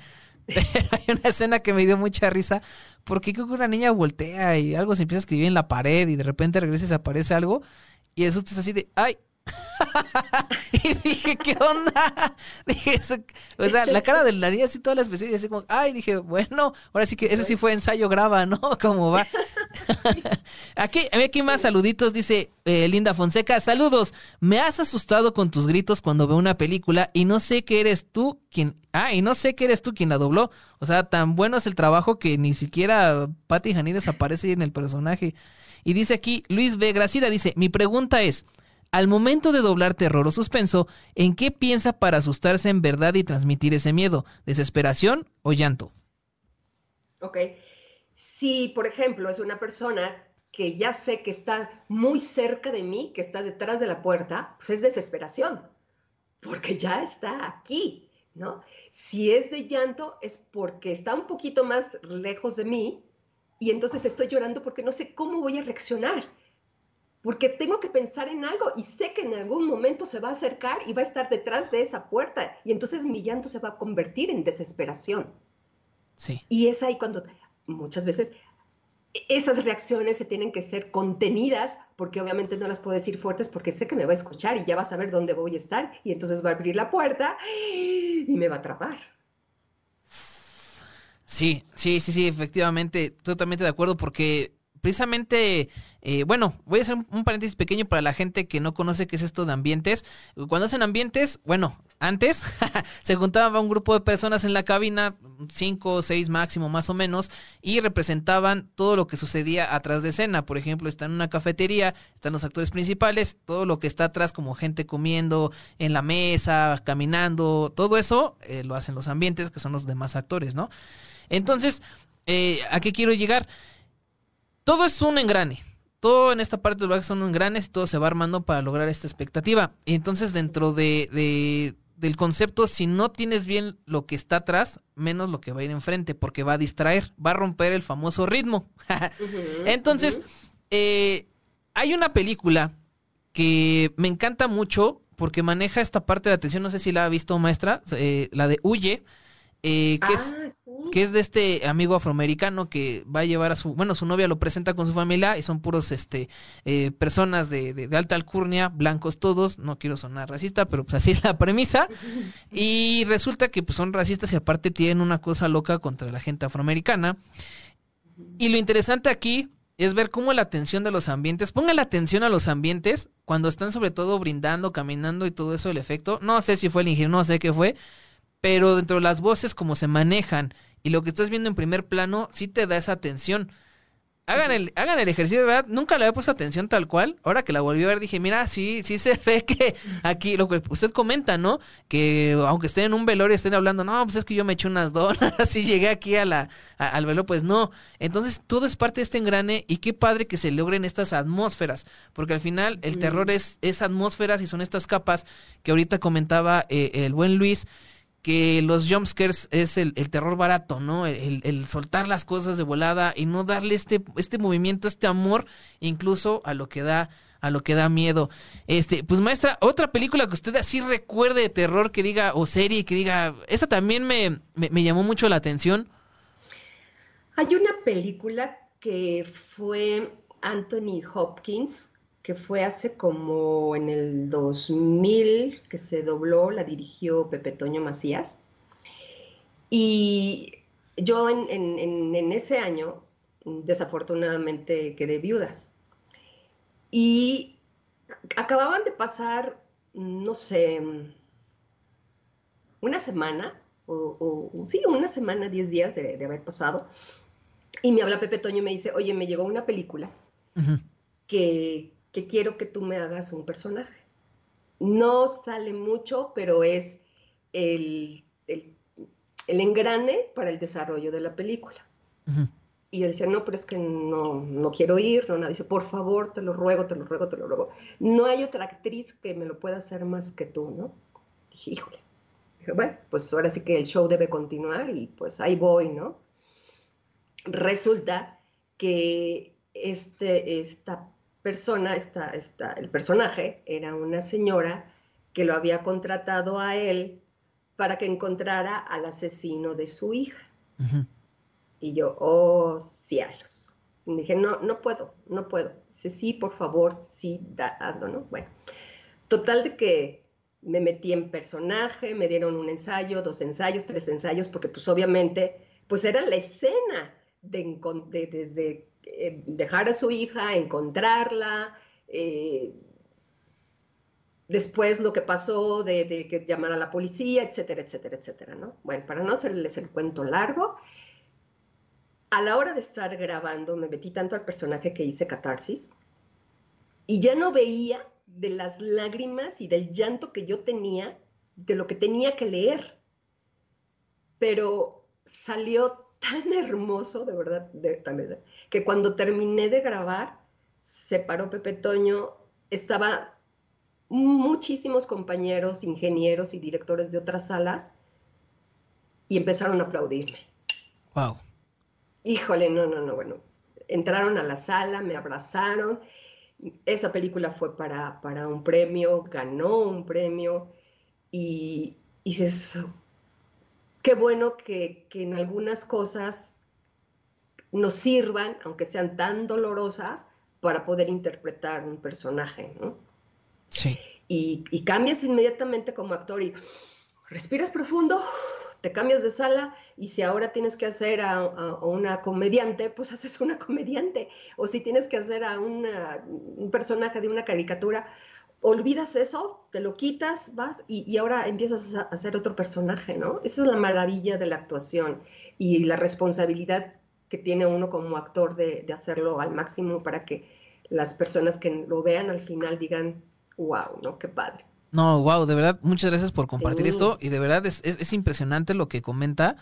hay una escena que me dio mucha risa porque creo que una niña voltea y algo se empieza a escribir en la pared y de repente regresa y se aparece algo y eso es así de ¡ay! y dije, ¿qué onda? dije, o sea, la cara de la niña así toda la expresión y así como, ay, dije, bueno, ahora sí que ese sí fue ensayo graba, ¿no? Como va. aquí, aquí más saluditos, dice eh, Linda Fonseca. Saludos, me has asustado con tus gritos cuando veo una película y no sé que eres tú quien... Ah, y no sé que eres tú quien la dobló. O sea, tan bueno es el trabajo que ni siquiera Patty Janides aparece en el personaje. Y dice aquí, Luis B. Gracida dice, mi pregunta es, al momento de doblar terror o suspenso, ¿en qué piensa para asustarse en verdad y transmitir ese miedo? ¿Desesperación o llanto? Ok. Si, por ejemplo, es una persona que ya sé que está muy cerca de mí, que está detrás de la puerta, pues es desesperación, porque ya está aquí, ¿no? Si es de llanto, es porque está un poquito más lejos de mí y entonces estoy llorando porque no sé cómo voy a reaccionar porque tengo que pensar en algo y sé que en algún momento se va a acercar y va a estar detrás de esa puerta y entonces mi llanto se va a convertir en desesperación. Sí. Y es ahí cuando muchas veces esas reacciones se tienen que ser contenidas porque obviamente no las puedo decir fuertes porque sé que me va a escuchar y ya va a saber dónde voy a estar y entonces va a abrir la puerta y me va a atrapar. Sí, sí, sí, sí, efectivamente, totalmente de acuerdo porque precisamente, eh, bueno, voy a hacer un, paréntesis pequeño para la gente que no conoce qué es esto de ambientes. Cuando hacen ambientes, bueno, antes se juntaba un grupo de personas en la cabina, cinco o seis máximo más o menos, y representaban todo lo que sucedía atrás de escena. Por ejemplo, está en una cafetería, están los actores principales, todo lo que está atrás como gente comiendo en la mesa, caminando, todo eso eh, lo hacen los ambientes, que son los demás actores, ¿no? Entonces, eh, ¿a qué quiero llegar? Todo es un engrane. Todo en esta parte del viaje son engranes y todo se va armando para lograr esta expectativa. Y entonces dentro de, del concepto, si no tienes bien lo que está atrás, menos lo que va a ir enfrente, porque va a distraer, va a romper el famoso ritmo. entonces, eh, hay una película que me encanta mucho porque maneja esta parte de atención, no sé si la ha visto maestra, eh, la de Huye eh, que, es, ah, que es de este amigo afroamericano que va a llevar a su, bueno, su novia lo presenta con su familia y son puros, este, eh, personas de, de, alta alcurnia, blancos todos, no quiero sonar racista, pero pues así es la premisa, y resulta que pues son racistas y aparte tienen una cosa loca contra la gente afroamericana, y lo interesante aquí es ver cómo la atención de los ambientes, ponga la atención a los ambientes cuando están sobre todo brindando, caminando y todo eso, el efecto, no sé si fue el ingeniero, no sé qué fue, pero dentro de las voces, como se manejan y lo que estás viendo en primer plano, sí te da esa atención. Hagan el, hagan el ejercicio, de verdad, nunca le había puesto atención tal cual. Ahora que la volví a ver, dije, mira, sí, sí se ve que aquí, lo que usted comenta, ¿no? Que aunque estén en un velorio y estén hablando, no, pues es que yo me eché unas donas, así llegué aquí a la, al velorio, pues no. Entonces, todo es parte de este engrane y qué padre que se logren estas atmósferas, porque al final el terror es, es atmósferas y son estas capas que ahorita comentaba eh, el buen Luis, que los jumpscares es el, terror barato, ¿no? El, soltar las cosas de volada y no darle este, este movimiento, este amor, incluso a lo que da a lo que da miedo. Este, pues maestra, otra película que usted así recuerde de terror que diga, o serie que diga, esa también me, me llamó mucho la atención. Hay una película que fue Anthony Hopkins, que fue hace como en el 2000 que se dobló, la dirigió Pepe Toño Macías. Y yo en, ese año, desafortunadamente, quedé viuda. Y acababan de pasar, no sé, una semana, o, sí, una semana, diez días de, haber pasado. Y me habla Pepe Toño y me dice, oye, me llegó una película que, que quiero que tú me hagas un personaje. No sale mucho, pero es el, el, engrane para el desarrollo de la película. Y yo decía, no, pero es que no, no quiero ir. No, nada. Dice, por favor, te lo ruego, te lo ruego, te lo ruego. No hay otra actriz que me lo pueda hacer más que tú, ¿no? Dije, híjole. Dije, bueno, pues ahora sí que el show debe continuar y pues ahí voy, ¿no? Resulta que este, esta persona, esta, esta, el personaje, era una señora que lo había contratado a él para que encontrara al asesino de su hija. Y yo, oh cielos. Y dije, no, no puedo, no puedo. Dice, sí, por favor, sí, dando, ¿no? Bueno, total de que me metí en personaje, me dieron un ensayo, dos ensayos, tres ensayos, porque pues obviamente, pues era la escena de, de desde eh, dejar a su hija, encontrarla, eh, después lo que pasó de, de, que llamar a la policía, etcétera, etcétera, etcétera, ¿no? Bueno, para no hacerles el cuento largo, a la hora de estar grabando me metí tanto al personaje que hice catarsis y ya no veía de las lágrimas y del llanto que yo tenía de lo que tenía que leer. Pero salió tan hermoso, de verdad, de, que cuando terminé de grabar, se paró Pepe Toño, estaba muchísimos compañeros, ingenieros y directores de otras salas y empezaron a aplaudirme. Wow. Híjole, no, no, no, bueno, entraron a la sala, me abrazaron. Esa película fue para, para un premio, ganó un premio y, y dices, qué bueno que, que, en algunas cosas nos sirvan, aunque sean tan dolorosas, para poder interpretar un personaje, ¿no? Sí. Y, y cambias inmediatamente como actor y respiras profundo, te cambias de sala y si ahora tienes que hacer a, a, una comediante, pues haces una comediante. O si tienes que hacer a una, un personaje de una caricatura, olvidas eso, te lo quitas, vas y, y, ahora empiezas a hacer otro personaje, ¿no? Esa es la maravilla de la actuación y la responsabilidad que tiene uno como actor de, de hacerlo al máximo para que las personas que lo vean al final digan, wow, ¿no? Qué padre. No, wow, de verdad, muchas gracias por compartir sí. esto y de verdad es, es, es, impresionante lo que comenta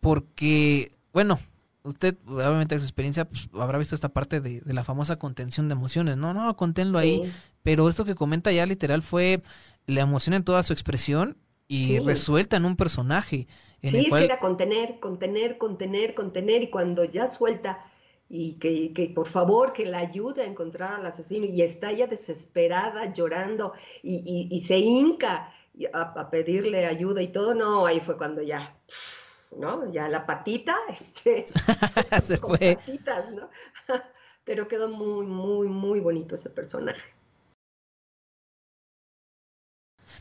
porque, bueno, usted obviamente en su experiencia pues, habrá visto esta parte de, de, la famosa contención de emociones, no, no, conténlo sí. ahí, pero esto que comenta ya literal fue la emoción en toda su expresión y sí. resuelta en un personaje. En sí, el cual... es que era contener, contener, contener, contener y cuando ya suelta y que, que, por favor que la ayude a encontrar al asesino y está ya desesperada, llorando y, y, y se hinca a, a, pedirle ayuda y todo, no, ahí fue cuando ya, ¿no? Ya la patita, este, se fue. Patitas, ¿no? Pero quedó muy, muy, muy bonito ese personaje.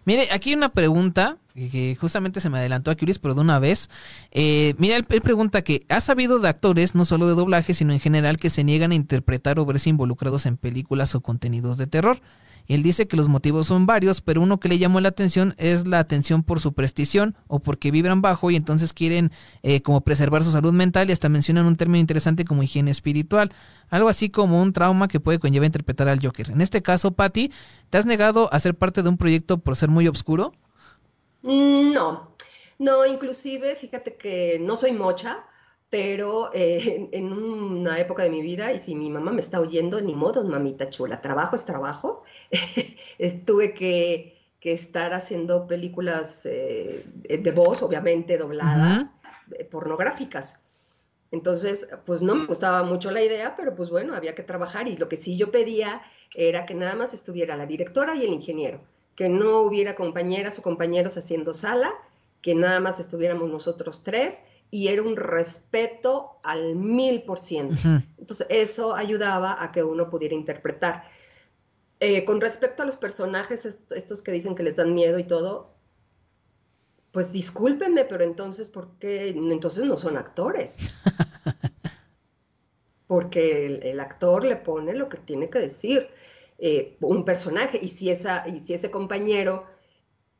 Mire, aquí hay una pregunta que justamente se me adelantó a Curis, pero de una vez. Eh, mira, él, él, pregunta que ¿ha sabido de actores, no solo de doblaje, sino en general, que se niegan a interpretar o verse involucrados en películas o contenidos de terror? Él dice que los motivos son varios, pero uno que le llamó la atención es la atención por su prestición o porque vibran bajo y entonces quieren eh, como preservar su salud mental y hasta mencionan un término interesante como higiene espiritual, algo así como un trauma que puede conllevar interpretar al Joker. En este caso, Patty, ¿te has negado a ser parte de un proyecto por ser muy oscuro? No, no, inclusive fíjate que no soy mocha, pero eh, en una época de mi vida, y si mi mamá me está oyendo, ni modo, mamita chula, trabajo es trabajo, tuve que, que, estar haciendo películas eh, de voz, obviamente dobladas, uh -huh. pornográficas. Entonces, pues no me gustaba mucho la idea, pero pues bueno, había que trabajar y lo que sí yo pedía era que nada más estuviera la directora y el ingeniero, que no hubiera compañeras o compañeros haciendo sala, que nada más estuviéramos nosotros tres y era un respeto al mil por ciento. Entonces, eso ayudaba a que uno pudiera interpretar. Eh, con respecto a los personajes, estos que dicen que les dan miedo y todo, pues discúlpenme, pero entonces, ¿por qué? Entonces no son actores. Porque el, el actor le pone lo que tiene que decir eh, un personaje. Y si, esa, y si ese compañero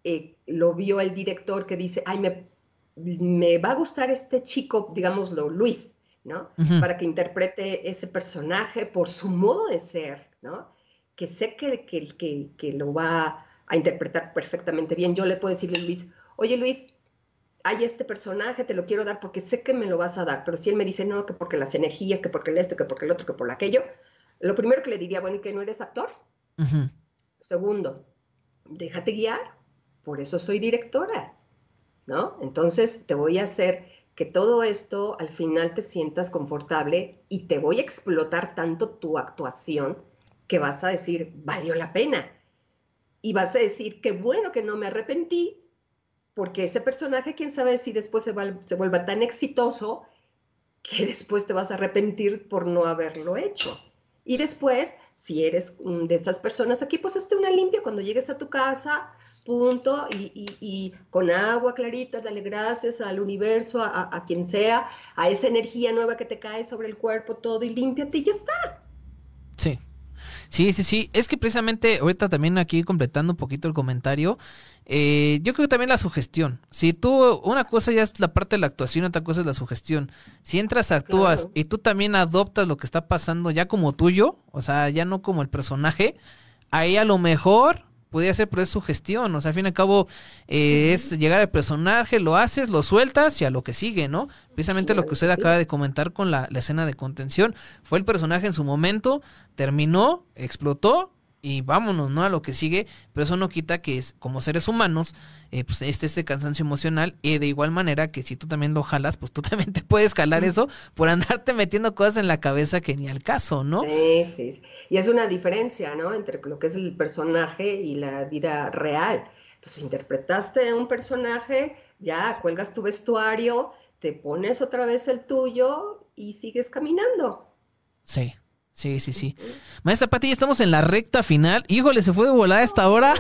eh, lo vio el director que dice, ay, me me va a gustar este chico, digámoslo, Luis, ¿no? Uh -huh. Para que interprete ese personaje por su modo de ser, ¿no? Que sé que, que, que, que, lo va a interpretar perfectamente bien. Yo le puedo decirle a Luis, oye Luis, hay este personaje, te lo quiero dar porque sé que me lo vas a dar, pero si él me dice, no, que porque las energías, que porque el esto, que porque el otro, que por aquello, lo primero que le diría, bueno, ¿y que no eres actor? Uh -huh. Segundo, déjate guiar, por eso soy directora ¿no? Entonces te voy a hacer que todo esto al final te sientas confortable y te voy a explotar tanto tu actuación que vas a decir, valió la pena. Y vas a decir, qué bueno que no me arrepentí, porque ese personaje, quién sabe si después se, va, se vuelva tan exitoso que después te vas a arrepentir por no haberlo hecho. Y después, si eres de estas personas aquí, pues hazte una limpia cuando llegues a tu casa, punto, y, con agua clarita, dale gracias al universo, a, quien sea, a esa energía nueva que te cae sobre el cuerpo, todo, y límpiate y ya está. Sí. Sí, sí, sí. Es que precisamente ahorita también aquí completando un poquito el comentario, eh, yo creo que también la sugestión. Si tú, una cosa ya es la parte de la actuación, otra cosa es la sugestión. Si entras, actúas y tú también adoptas lo que está pasando ya como tuyo, o sea, ya no como el personaje, ahí a lo mejor podría ser, pero es sugestión. O sea, al fin y al cabo, eh, es llegar al personaje, lo haces, lo sueltas y a lo que sigue, ¿no? Precisamente lo que usted acaba de comentar con la, la escena de contención. Fue el personaje en su momento, terminó, explotó y vámonos, ¿no? A lo que sigue, pero eso no quita que es, como seres humanos, eh, pues este, este cansancio emocional, y de igual manera que si tú también lo jalas, pues tú también te puedes jalar eso por andarte metiendo cosas en la cabeza que ni al caso, ¿no? Sí, sí, y es una diferencia, ¿no? Entre lo que es el personaje y la vida real. Entonces, interpretaste un personaje, ya cuelgas tu vestuario, te pones otra vez el tuyo y sigues caminando. Sí. Sí, sí, sí. Maestra Pati, ya estamos en la recta final. Híjole, se fue de volada esta hora.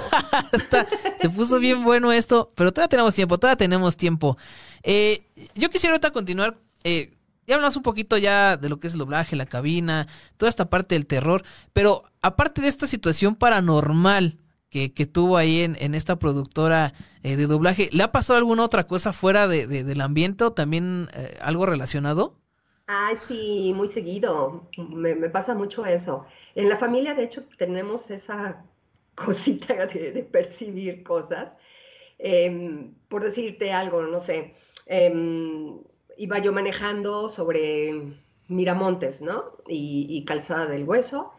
se puso bien bueno esto, pero todavía tenemos tiempo, todavía tenemos tiempo. Eh, yo quisiera ahorita continuar. Eh, ya hablamos un poquito ya de lo que es el doblaje, la cabina, toda esta parte del terror, pero aparte de esta situación paranormal que, que tuvo ahí en, en esta productora eh, de doblaje, ¿le ha pasado alguna otra cosa fuera de, del ambiente o también eh, algo relacionado? Ay, sí, muy seguido. Me, pasa mucho eso. En la familia, de hecho, tenemos esa cosita de, percibir cosas. Em, por decirte algo, no sé, em, iba yo manejando sobre Miramontes, ¿no? Y, Calzada del Hueso.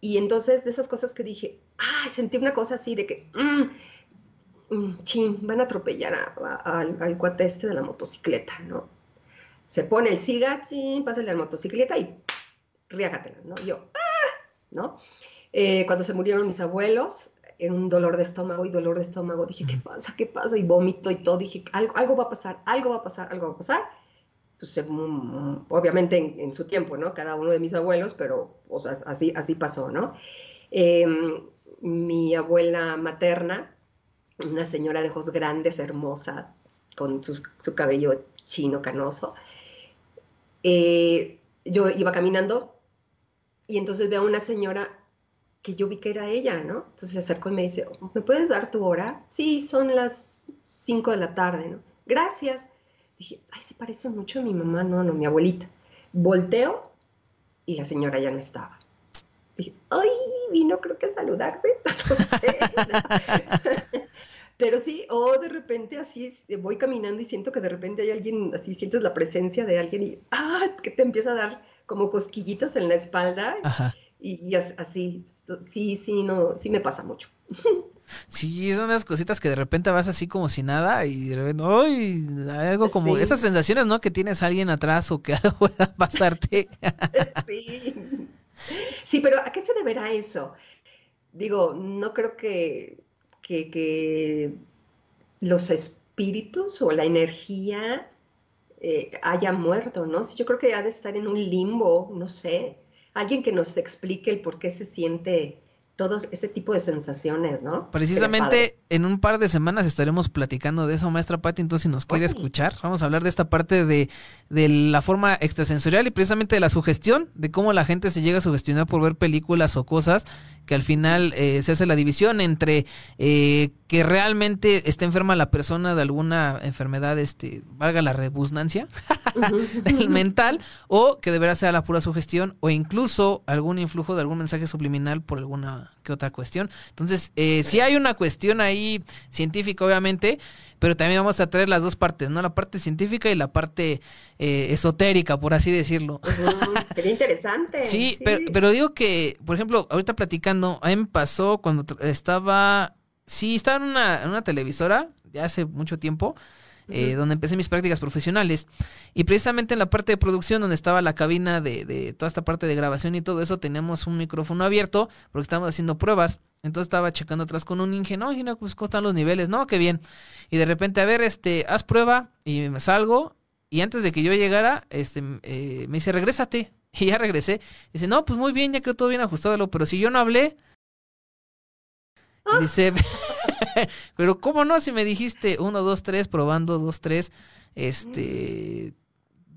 Y entonces de esas cosas que dije, ay, sentí una cosa así de que, mm, mm, van a atropellar al, al cuate este de la motocicleta, ¿no? Se pone el siga, pásale a la motocicleta y riágatela, ¿no? yo, ¡ah! ¿no? Eh, cuando se murieron mis abuelos, en un dolor de estómago y dolor de estómago, dije, ¿qué pasa? ¿Qué pasa? Y vómito y todo, dije, algo, algo va a pasar, algo va a pasar, algo va a pasar. Pues obviamente en, su tiempo, ¿no? Cada uno de mis abuelos, pero o sea, así, así pasó, ¿no? Em, mi abuela materna, una señora de ojos grandes, hermosa, con su, su cabello chino canoso, eh, yo iba caminando y entonces veo a una señora que yo vi que era ella, ¿no? Entonces se acercó y me dice, ¿me puedes dar tu hora? Sí, son las 5 de la tarde, ¿no? Gracias. Dije, ay, se parece mucho a mi mamá, no, no, mi abuelita. Volteo y la señora ya no estaba. Dije, ay, vino creo que a saludarme. Pero sí, o de repente así voy caminando y siento que de repente hay alguien, así sientes la presencia de alguien y ¡ah! que te empieza a dar como cosquillitas en la espalda. Y, así, sí, sí, no, sí me pasa mucho. Sí, son unas cositas que de repente vas así como si nada y de repente, ¡ay! Algo como esas sensaciones, ¿no? Que tienes a alguien atrás o que algo pueda pasarte. Sí. Sí, pero ¿a qué se deberá eso? Digo, no creo que que, los espíritus o la energía eh, haya muerto, ¿no? yo creo que ha de estar en un limbo, no sé. Alguien que nos explique el por qué se siente todo ese tipo de sensaciones, ¿no? Precisamente en un par de semanas estaremos platicando de eso, maestra Patti, entonces si nos quiere escuchar, vamos a hablar de esta parte de, de, la forma extrasensorial y precisamente de la sugestión, de cómo la gente se llega a sugestionar por ver películas o cosas que al final eh, se hace la división entre eh, que realmente está enferma la persona de alguna enfermedad, este, valga la rebusnancia, mental, o que deberá ser la pura sugestión, o incluso algún influjo de algún mensaje subliminal por alguna que otra cuestión. Entonces, eh, si hay una cuestión ahí científica, obviamente, pero también vamos a traer las dos partes, ¿no? La parte científica y la parte eh, esotérica, por así decirlo. sería interesante. Sí, Pero, pero digo que, por ejemplo, ahorita platicando, a mí me pasó cuando estaba, sí, estaba en una, en una televisora, ya hace mucho tiempo, eh, donde empecé mis prácticas profesionales. Y precisamente en la parte de producción, donde estaba la cabina de, de toda esta parte de grabación y todo eso, teníamos un micrófono abierto porque estábamos haciendo pruebas. Entonces estaba checando atrás con un ingeniero, no, pues cómo están los niveles, no, qué bien. Y de repente, a ver, este, haz prueba y me salgo. Y antes de que yo llegara, este, eh, me dice, regrésate. Y ya regresé. Dice, no, pues muy bien, ya quedó todo bien ajustado, pero si yo no hablé. Y dice, pero ¿cómo no? Si me dijiste uno, dos, tres, probando, dos, tres, este,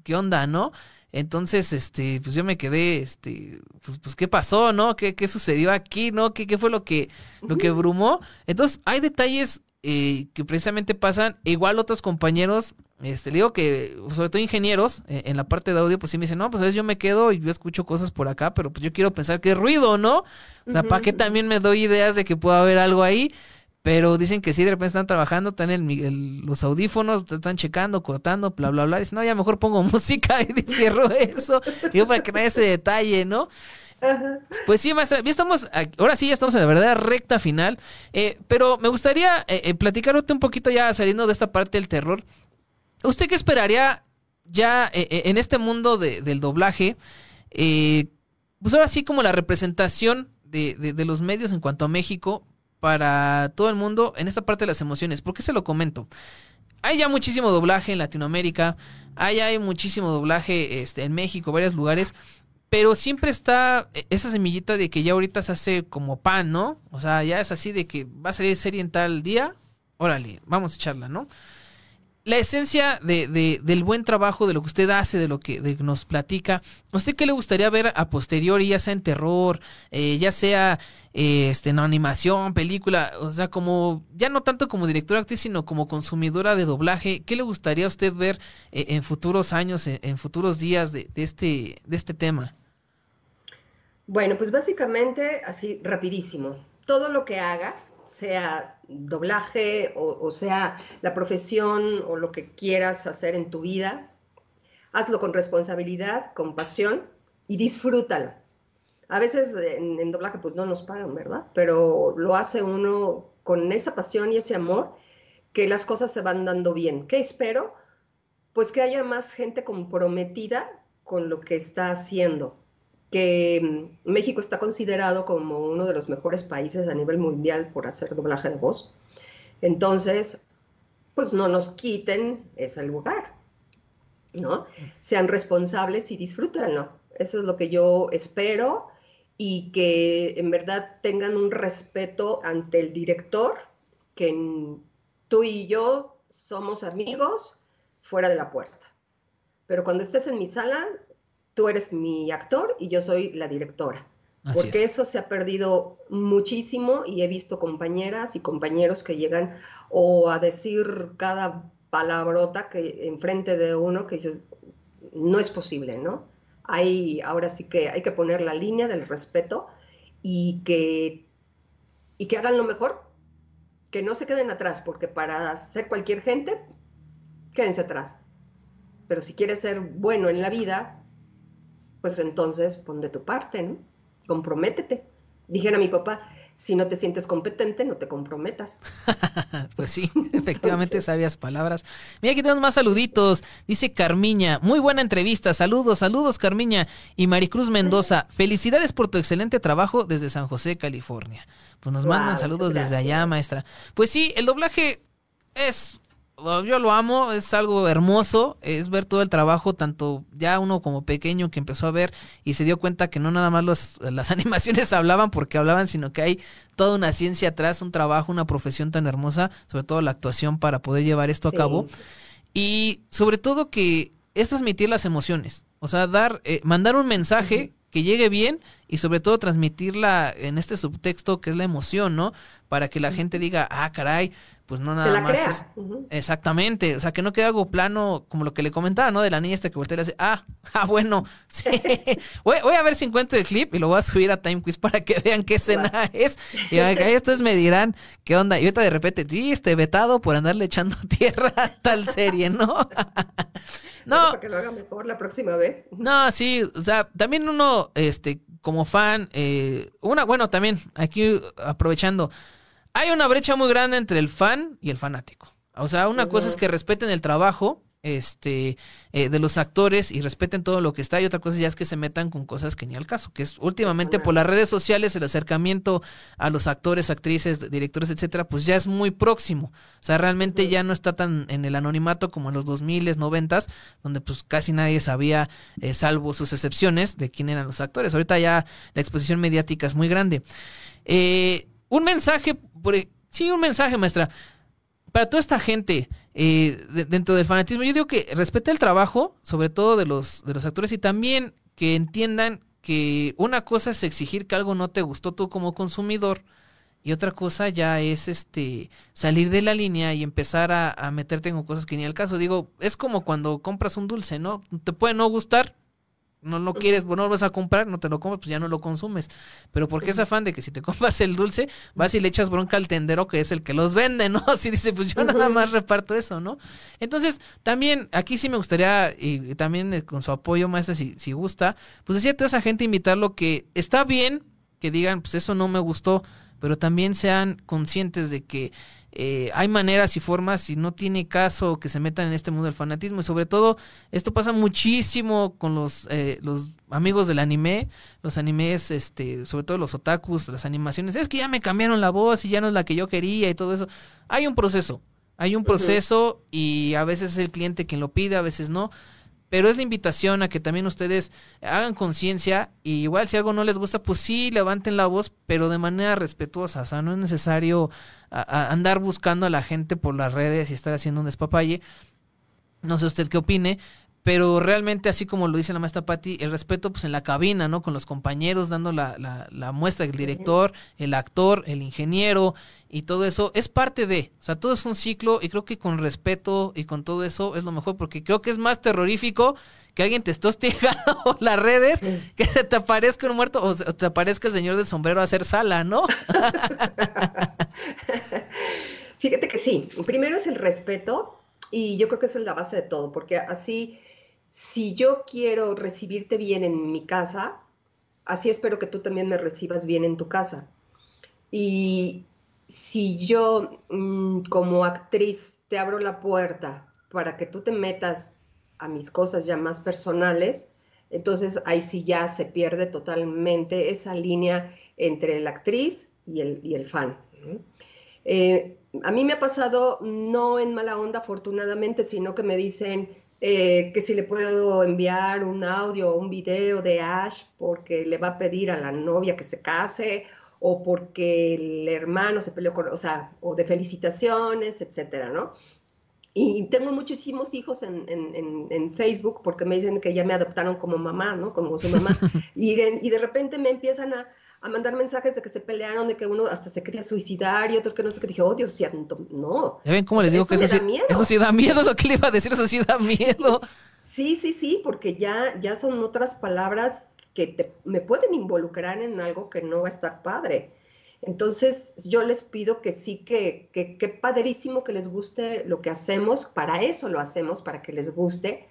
¿qué onda, no? Entonces, este, pues yo me quedé, este, pues, pues ¿qué pasó, no? ¿Qué, qué sucedió aquí, no? ¿Qué, qué fue lo que, lo que brumó? Entonces, hay detalles eh, que precisamente pasan, igual otros compañeros, este, le digo que, sobre todo ingenieros, eh, en la parte de audio, pues sí me dicen, no, pues a veces yo me quedo y yo escucho cosas por acá, pero pues yo quiero pensar que es ruido, ¿no? O sea, ¿para qué también me doy ideas de que pueda haber algo ahí? Pero dicen que sí, de repente están trabajando, están en los audífonos, están checando, cortando, bla, bla, bla. Dicen, no, ya mejor pongo música y cierro eso. Digo, para que nadie ese detalle, ¿no? Pues sí, maestra, ya estamos, ahora sí, ya estamos en la verdadera recta final. Eh, pero me gustaría eh, eh, platicarte un poquito ya saliendo de esta parte del terror. ¿Usted qué esperaría ya en este mundo del doblaje? pues ahora sí, como la representación de, de los medios en cuanto a México, para todo el mundo en esta parte de las emociones. ¿Por qué se lo comento? Hay ya muchísimo doblaje en Latinoamérica, hay, hay muchísimo doblaje este, en México, varios lugares, pero siempre está esa semillita de que ya ahorita se hace como pan, ¿no? O sea, ya es así de que va a salir serie en tal día, órale, vamos a echarla, ¿no? La esencia de, del buen trabajo, de lo que usted hace, de lo que nos platica, ¿a usted qué le gustaría ver a posteriori, ya sea en terror, eh, ya sea eh, este, en animación, película, o sea, como, ya no tanto como directora actriz, sino como consumidora de doblaje, ¿qué le gustaría a usted ver eh, en futuros años, en, futuros días de, de, este, de este tema? Bueno, pues básicamente, así rapidísimo, todo lo que hagas, sea doblaje o, sea la profesión o lo que quieras hacer en tu vida, hazlo con responsabilidad, con pasión y disfrútalo. A veces en, doblaje pues no nos pagan, ¿verdad? Pero lo hace uno con esa pasión y ese amor que las cosas se van dando bien. ¿Qué espero? Pues que haya más gente comprometida con lo que está haciendo que mm, México está considerado como uno de los mejores países a nivel mundial por hacer doblaje de voz. Entonces, pues no nos quiten ese lugar, ¿no? Sean responsables y disfrútenlo. Eso es lo que yo espero y que en verdad tengan un respeto ante el director, que tú y yo somos amigos fuera de la puerta. Pero cuando estés en mi sala, tú eres mi actor y yo soy la directora. porque eso se ha perdido muchísimo y he visto compañeras y compañeros que llegan o a decir cada palabrota que enfrente de uno que dices, no es posible, ¿no? Hay, ahora sí que hay que poner la línea del respeto y que, y que hagan lo mejor, que no se queden atrás, porque para ser cualquier gente, quédense atrás. Pero si quieres ser bueno en la vida, pues entonces pon de tu parte, ¿no? Comprométete. Dijera mi papá, si no te sientes competente, no te comprometas. pues sí, efectivamente, sabias palabras. Mira, aquí tenemos más saluditos. Dice Carmiña, muy buena entrevista. Saludos, saludos, Carmiña. Y Maricruz Mendoza, felicidades por tu excelente trabajo desde San José, California. Pues nos mandan saludos desde allá, maestra. Pues sí, el doblaje es yo lo amo, es algo hermoso, es ver todo el trabajo, tanto ya uno como pequeño que empezó a ver y se dio cuenta que no nada más las animaciones hablaban porque hablaban, sino que hay toda una ciencia atrás, un trabajo, una profesión tan hermosa, sobre todo la actuación para poder llevar esto a cabo. Y sobre todo que es transmitir las emociones, o sea, dar, eh, mandar un mensaje que llegue bien y sobre todo transmitirla en este subtexto que es la emoción, ¿no? Para que la gente diga, ah, caray, pues no nada más. Exactamente, o sea, que no quede algo plano como lo que le comentaba, ¿no? De la niña esta que voltea y le hace, ah, ah, bueno, sí. voy, a ver si encuentro el clip y lo voy a subir a Time Quiz para que vean qué escena es. Y ustedes me dirán qué onda. Y ahorita de repente, sí, este vetado por andarle echando tierra a tal serie, ¿no? No. Para que lo haga mejor la próxima vez. No, sí, o sea, también uno, este, como fan, eh, una, bueno, también aquí aprovechando hay una brecha muy grande entre el fan y el fanático. O sea, una cosa es que respeten el trabajo este, eh, de los actores y respeten todo lo que está. Y otra cosa ya es que se metan con cosas que ni al caso, que es últimamente por las redes sociales el acercamiento a los actores, actrices, directores, etcétera, pues ya es muy próximo. O sea, realmente ya no está tan en el anonimato como en los 2000, 90, donde pues casi nadie sabía, eh, salvo sus excepciones, de quién eran los actores. Ahorita ya la exposición mediática es muy grande. Eh, un mensaje, por, e, sí, un mensaje, maestra para toda esta gente eh, dentro del fanatismo, yo digo que respete el trabajo, sobre todo de los, de los actores, y también que entiendan que una cosa es exigir que algo no te gustó tú como consumidor, y otra cosa ya es este salir de la línea y empezar a, a meterte en cosas que ni al caso. Digo, es como cuando compras un dulce, ¿no? Te puede no gustar, no lo quieres, bueno, no lo vas a comprar, no te lo compras, pues ya no lo consumes. Pero porque es afán de que si te compras el dulce, vas y le echas bronca al tendero que es el que los vende, ¿no? Así dice, pues yo nada más reparto eso, ¿no? Entonces, también aquí sí me gustaría, y, también eh, con su apoyo, maestra, si, si gusta, pues decía a toda esa gente invitarlo que está bien que digan, pues eso no me gustó, pero también sean conscientes de que eh, hay maneras y formas y no tiene caso que se metan en este mundo del fanatismo. Y sobre todo esto pasa muchísimo con los eh, los amigos del anime. Los animes este sobre todo los otakus las animaciones. Es que ya me cambiaron la voz y ya no es la que yo quería y todo eso. Hay un proceso. Hay un proceso y a veces es el cliente quien lo pide a veces no pero es la invitación a que también ustedes hagan conciencia y igual si algo no les gusta, pues sí, levanten la voz, pero de manera respetuosa, o sea, no es necesario andar buscando a la gente por las redes y estar haciendo un despapalle. No sé usted qué opine, pero realmente así como lo dice la maestra Patti, el respeto pues en la cabina, ¿no? Con los compañeros, dando la, la, la muestra, el director, el actor, el ingeniero y todo eso, es parte de, o sea, todo es un ciclo y creo que con respeto y con todo eso es lo mejor, porque creo que es más terrorífico que alguien te esté hostigando las redes, que se te aparezca un muerto o te aparezca el señor del sombrero a hacer sala, ¿no? Fíjate que sí, primero es el respeto y yo creo que esa es la base de todo, porque así si yo quiero recibirte bien en mi casa, así espero que tú también me recibas bien en tu casa. Y si yo mm, como actriz te abro la puerta para que tú te metas a mis cosas ya más personales, entonces ahí sí ya se pierde totalmente esa línea entre la actriz y el, y el fan. Eh, a mí me ha pasado, no en mala onda afortunadamente, sino que me dicen, eh, que si le puedo enviar un audio o un video de Ash porque le va a pedir a la novia que se case o porque el hermano se peleó con, o sea, o de felicitaciones, etcétera, ¿no? Y tengo muchísimos hijos en, en, en, Facebook porque me dicen que ya me adoptaron como mamá, ¿no? Como su mamá. Y, y de repente me empiezan a, a mandar mensajes de que se pelearon, de que uno hasta se quería suicidar y otro que no sé qué. Dije, oh Dios santo, no. ¿Ya ven cómo les digo que eso, sí, da miedo. eso sí da miedo? Lo que le iba a decir, eso sí da miedo. Sí, sí, sí, porque ya, ya son otras palabras que te, me pueden involucrar en algo que no va a estar padre. Entonces, yo les pido que sí, que, que, que padrísimo que les guste lo que hacemos, para eso lo hacemos, para que les guste,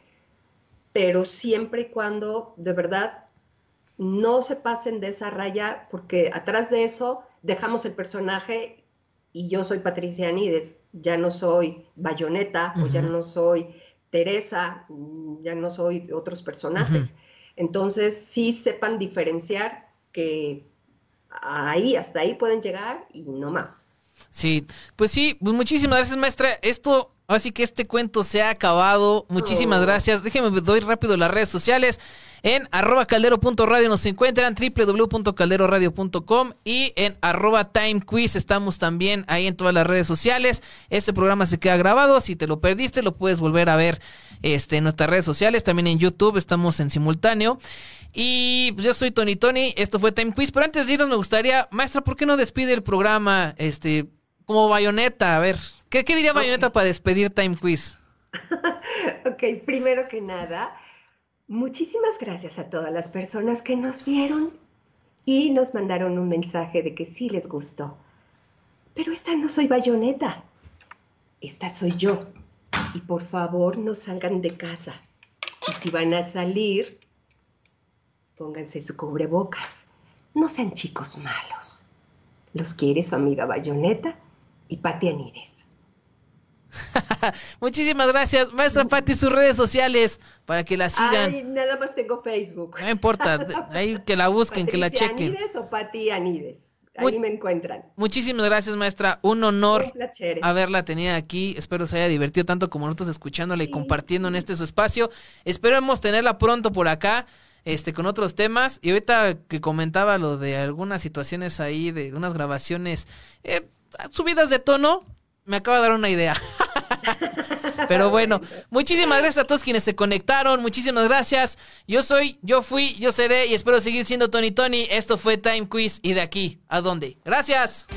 pero siempre y cuando de verdad no se pasen de esa raya porque atrás de eso dejamos el personaje y yo soy Patricia Anides, ya no soy Bayoneta o ya no soy Teresa, ya no soy otros personajes. Entonces sí sepan diferenciar que ahí, hasta ahí pueden llegar y no más. Sí, pues sí, pues muchísimas gracias maestra. Esto Así que este cuento se ha acabado. Muchísimas oh. gracias. Déjenme doy rápido las redes sociales. En arroba caldero.radio nos encuentran, www.calderoradio.com y en arroba timequiz estamos también ahí en todas las redes sociales. Este programa se queda grabado, si te lo perdiste lo puedes volver a ver este, en nuestras redes sociales, también en YouTube estamos en simultáneo. Y yo soy Tony Tony, esto fue Time Quiz, pero antes de irnos me gustaría, maestra, ¿por qué no despide el programa este, como bayoneta? A ver, ¿qué, qué diría bayoneta para despedir Time Quiz? ok, primero que nada, Muchísimas gracias a todas las personas que nos vieron y nos mandaron un mensaje de que sí les gustó. Pero esta no soy bayoneta, esta soy yo. Y por favor no salgan de casa. Y si van a salir, pónganse su cubrebocas. No sean chicos malos. Los quiere su amiga Bayoneta y Pati Anides. Muchísimas gracias, maestra Patti, sus redes sociales para que la sigan. Ay, nada más tengo Facebook. No importa, ahí que la busquen, que la chequen. Anides o Patti Anides. Ahí me encuentran. Muchísimas gracias, maestra. Un honor haberla tenido aquí. Espero se haya divertido tanto como nosotros escuchándola y compartiendo en este su espacio. Esperemos tenerla pronto por acá este, con otros temas. Y ahorita que comentaba lo de algunas situaciones ahí, de unas grabaciones eh, subidas de tono, me acaba de dar una idea. Pero bueno, muchísimas gracias a todos quienes se conectaron. Muchísimas gracias. Yo soy, yo fui, yo seré y espero seguir siendo Tony Tony. Esto fue Time Quiz y de aquí a dónde. Gracias.